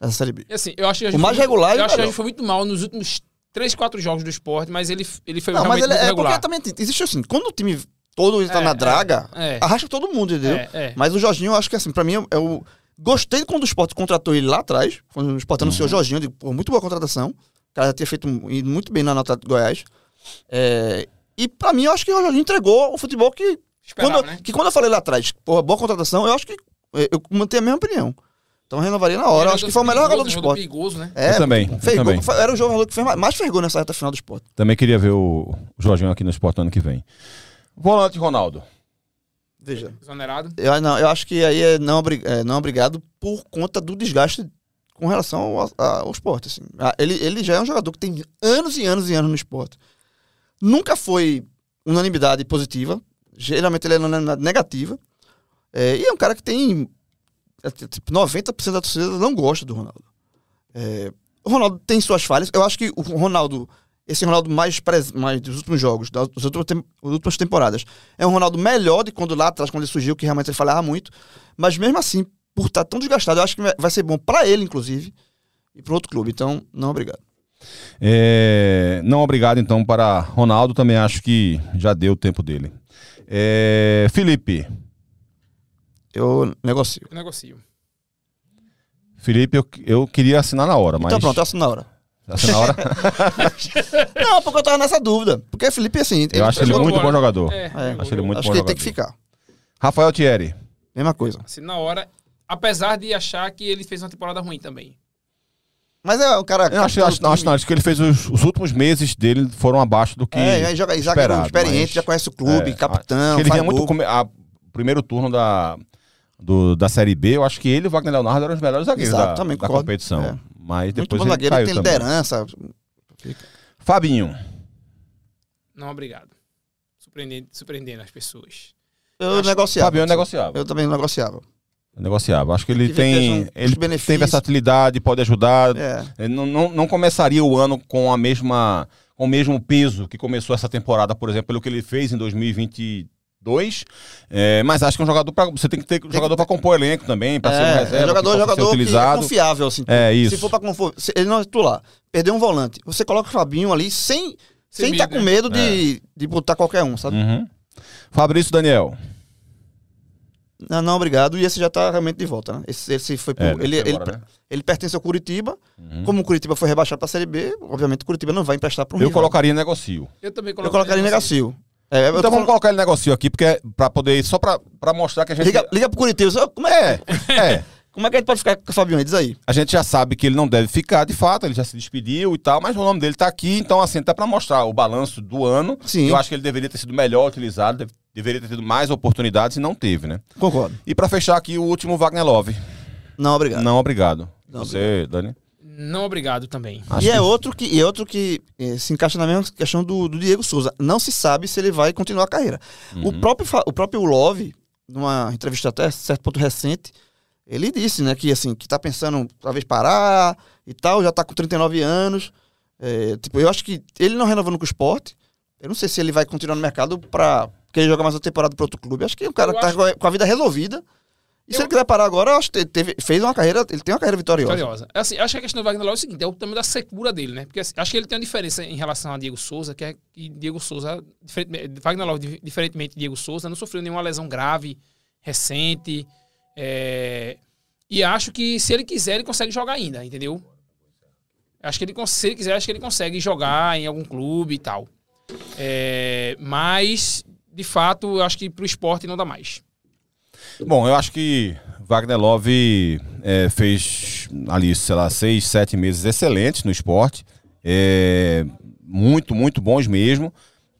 Speaker 3: nessa Série B.
Speaker 2: E assim, eu acho
Speaker 3: O mais
Speaker 2: foi-
Speaker 3: regular
Speaker 2: Eu acho que a gente foi muito mal nos últimos 3, 4 jogos do esporte, mas ele, ele foi
Speaker 3: Não, mas ele
Speaker 2: muito
Speaker 3: é
Speaker 2: regular.
Speaker 3: porque também existe assim, quando o time todo tá
Speaker 2: É,
Speaker 3: na
Speaker 2: é,
Speaker 3: draga,
Speaker 2: é.
Speaker 3: arrasta todo mundo, entendeu?
Speaker 2: É, é.
Speaker 3: Mas o Jorginho, eu acho que assim, pra mim, é o. Gostei quando o Sport contratou ele lá atrás, quando o Sport anunciou o Jorginho, eu digo, pô, muito boa contratação. O cara já tinha feito ido muito bem na nota de Goiás. É, e pra mim, eu acho que o Jorginho entregou o futebol que.
Speaker 2: Esperava,
Speaker 3: quando,
Speaker 2: né?
Speaker 3: Que quando eu falei lá atrás, porra, boa contratação, eu acho que é, eu mantenho a mesma opinião. Então eu renovaria na hora. Eu acho que foi o melhor jogador do esporte.
Speaker 2: perigoso, né?
Speaker 3: É,
Speaker 1: Eu também, eu
Speaker 3: fez gol-
Speaker 1: também.
Speaker 3: foi- era o jogador que fez mais, mais fez gol nessa reta final do esporte.
Speaker 1: Também queria ver o, Jorginho aqui no esporte no ano que vem. Volante Ronaldo.
Speaker 3: Veja.
Speaker 2: Exonerado.
Speaker 3: Eu, não, eu acho que aí é não, é não obrigado por conta do desgaste com relação ao, ao esporte. Assim. Ah, Ele, ele já é um jogador que tem anos e anos e anos no esporte. Nunca foi unanimidade positiva. Geralmente ele é unanimidade negativa. É, e é um cara que tem. é, Tipo, 90% da torcida não gosta do Ronaldo. É, o Ronaldo tem suas falhas. Eu acho que o Ronaldo, esse Ronaldo mais, mais dos últimos jogos, das últimas, tem- últimas temporadas, é um Ronaldo melhor de quando lá atrás, quando ele surgiu, que realmente ele falhava muito. Mas mesmo assim, por estar tão desgastado, eu acho que vai- ser bom pra ele, inclusive, e para outro clube. Então, não obrigado.
Speaker 1: É, não obrigado, então, para Ronaldo. Também acho que já deu o tempo dele. É, Felipe.
Speaker 3: Eu negocio.
Speaker 2: Eu negocio.
Speaker 1: Felipe, eu, eu queria assinar na hora, mas.
Speaker 3: Então pronto, eu assino na hora.
Speaker 1: Assina na hora.
Speaker 3: Não, porque eu tava nessa dúvida. Porque Felipe, assim.
Speaker 1: Eu acho ele muito bom jogador.
Speaker 2: É,
Speaker 3: É,
Speaker 1: Acho ele muito
Speaker 3: acho
Speaker 1: bom
Speaker 3: que ele
Speaker 1: jogador.
Speaker 3: tem que ficar.
Speaker 1: Rafael Thierry.
Speaker 3: Mesma coisa.
Speaker 2: Assim, na hora, apesar de achar que ele fez uma temporada ruim também.
Speaker 3: Mas é o cara.
Speaker 1: Eu acho, acho, não, acho, não, acho que ele fez os, os últimos meses dele foram abaixo do que.
Speaker 3: É, já joga, já
Speaker 1: esperado,
Speaker 3: experiente,
Speaker 1: mas-
Speaker 3: já conhece o clube,
Speaker 1: É,
Speaker 3: capitão.
Speaker 1: que ele vinha muito a- primeiro turno da do, da Série B, eu acho que ele e o Wagner Leonardo eram os melhores zagueiros
Speaker 3: Exato,
Speaker 1: da,
Speaker 3: também
Speaker 1: da competição.
Speaker 3: É.
Speaker 1: Mas
Speaker 3: Muito
Speaker 1: depois
Speaker 3: bom
Speaker 1: ele
Speaker 3: zagueiro, tem
Speaker 1: também.
Speaker 3: liderança.
Speaker 1: Fabinho.
Speaker 2: Não, obrigado. Surpreendendo, surpreendendo as pessoas.
Speaker 3: Eu
Speaker 2: Acho-
Speaker 3: negociava.
Speaker 1: Fabinho é negociável.
Speaker 3: Eu também negociava.
Speaker 1: Negociável. Acho que ele
Speaker 3: ter
Speaker 1: tem.
Speaker 3: um
Speaker 1: Ele tem
Speaker 3: custo-benefício.
Speaker 1: versatilidade, pode ajudar.
Speaker 3: É.
Speaker 1: Ele não, não, não começaria o ano com a mesma. com o mesmo peso que começou essa temporada, por exemplo, pelo que ele fez em 2022. É, mas acho que é um jogador para Você tem que ter um jogador para compor elenco também, para ser um
Speaker 3: É,
Speaker 1: reserva.
Speaker 3: é jogador,
Speaker 1: que
Speaker 3: jogador que é confiável, assim.
Speaker 1: É, isso.
Speaker 3: Se for pra confor... se ele não é titular, perdeu um volante, você coloca o Fabinho ali sem
Speaker 2: Sem
Speaker 3: estar
Speaker 2: medo,
Speaker 3: com
Speaker 2: né?
Speaker 3: medo de, de botar qualquer um, sabe?
Speaker 1: Uhum. Fabrício Daniel.
Speaker 3: Não, não, obrigado. E esse já tá realmente de volta, né? Esse, esse foi pro...
Speaker 1: É,
Speaker 3: ele, ele,
Speaker 1: embora, né?
Speaker 3: ele pertence ao Curitiba.
Speaker 1: Uhum.
Speaker 3: Como o Curitiba foi rebaixado pra Série B, obviamente o Curitiba não vai emprestar pro
Speaker 1: Eu
Speaker 3: rival.
Speaker 1: colocaria negocio.
Speaker 2: Eu também
Speaker 3: Eu colocaria em Negacio. É, tô
Speaker 1: Então vamos colocar ele em negocio aqui, porque é pra poder. Só pra, pra mostrar que a gente.
Speaker 3: liga, liga pro Curitiba. Só- Como é,
Speaker 1: É, é.
Speaker 3: como é que a gente pode ficar com o Fabinho? Diz aí.
Speaker 1: A gente já sabe que ele não deve ficar, de fato, ele já se despediu e tal, mas o nome dele tá aqui, então assim, tá pra mostrar o balanço do ano.
Speaker 3: Sim.
Speaker 1: Eu acho que ele deveria ter sido melhor utilizado, deve- deveria ter tido mais oportunidades e não teve, né?
Speaker 3: Concordo.
Speaker 1: E pra fechar aqui, o último Wagner Love.
Speaker 3: Não, obrigado.
Speaker 1: Não, obrigado.
Speaker 3: Não,
Speaker 1: Você, Dani?
Speaker 2: Não, obrigado também.
Speaker 1: Acho
Speaker 3: e é
Speaker 1: que-
Speaker 3: outro que, e é outro que eh, se encaixa na mesma questão do, do Diego Souza. Não se sabe se ele vai continuar a carreira. O,
Speaker 1: Uhum.
Speaker 3: próprio, Fa- o próprio Love, numa entrevista até certo ponto recente, ele disse, né, que assim, que tá pensando talvez parar e tal, já tá com 39 anos. É, tipo, eu acho que ele não renovando com o esporte, eu não sei se ele vai continuar no mercado pra querer jogar mais uma temporada para outro clube. Acho que o cara
Speaker 2: Eu
Speaker 3: tá
Speaker 2: acho-
Speaker 3: com a- com a vida resolvida. E se
Speaker 2: Eu-
Speaker 3: ele quiser parar agora, eu acho que teve, fez uma carreira, ele tem uma carreira vitoriosa.
Speaker 2: Vitoriosa. Assim, acho que a questão do Wagner Love é o seguinte, é o tamanho da secura dele, né? Porque assim, acho que ele tem uma diferença em relação a Diego Souza, que é que Diego Souza, Wagner Love, di- diferentemente de Diego Souza, não sofreu nenhuma lesão grave, recente. é, E acho que se ele quiser, ele consegue jogar ainda, entendeu? Acho que ele, se ele quiser, acho que ele consegue jogar em algum clube e tal. É, Mas, de fato, acho que pro esporte não dá mais.
Speaker 1: Bom, eu acho que Wagner Love é, fez ali, sei lá, seis, sete meses excelentes no esporte. É, muito, muito bons mesmo.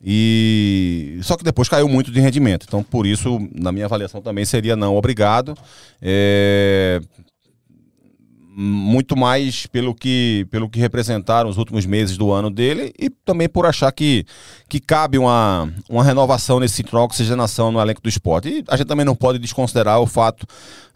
Speaker 1: E só que depois caiu muito de rendimento. Então, por isso, na minha avaliação também seria não obrigado. É, muito mais pelo que, pelo que representaram os últimos meses do ano dele e também por achar que, que cabe uma, uma renovação nesse troca oxigenação no elenco do esporte. E a gente também não pode desconsiderar o fato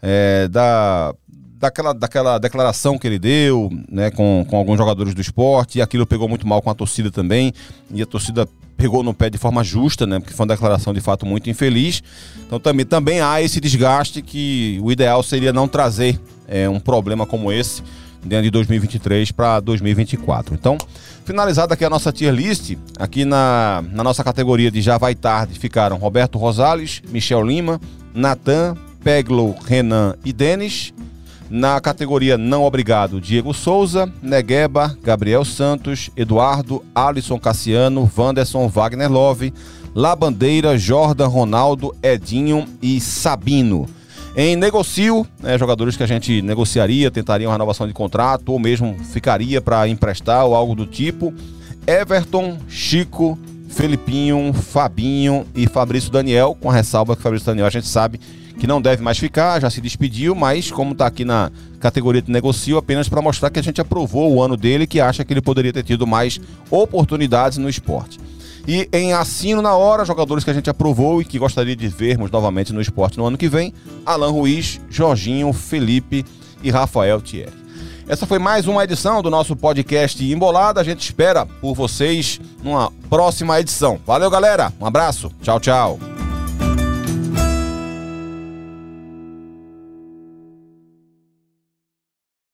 Speaker 1: é, da, daquela, daquela declaração que ele deu né, com, com alguns jogadores do esporte e aquilo pegou muito mal com a torcida também e a torcida pegou no pé de forma justa, né? Porque foi uma declaração de fato muito infeliz. Então também, também há esse desgaste que o ideal seria não trazer é, um problema como esse dentro de 2023 para 2024. Então, finalizada aqui a nossa tier list, aqui na, na nossa categoria de Já Vai Tarde ficaram Roberto Rosales, Michel Lima, Natan, Peglo, Renan e Denis. Na categoria Não Obrigado, Diego Souza, Negueba, Gabriel Santos, Eduardo, Alisson Cassiano, Wanderson, Wagner Love, Labandeira, Jordan, Ronaldo, Edinho e Sabino. Em negocio, né, jogadores que a gente negociaria, tentariam renovação de contrato ou mesmo ficaria para emprestar ou algo do tipo. Everton, Chico, Felipinho, Fabinho e Fabrício Daniel, com a ressalva que Fabrício Daniel a gente sabe que não deve mais ficar, já se despediu, mas como está aqui na categoria de negocio, apenas para mostrar que a gente aprovou o ano dele, que acha que ele poderia ter tido mais oportunidades no esporte. E em assino na hora, jogadores que a gente aprovou e que gostaria de vermos novamente no esporte no ano que vem: Alan Ruiz, Jorginho, Felipe e Rafael Thierry. Essa foi mais uma edição do nosso podcast Embolada. A gente espera por vocês numa próxima edição. Valeu, galera. Um abraço. Tchau, tchau.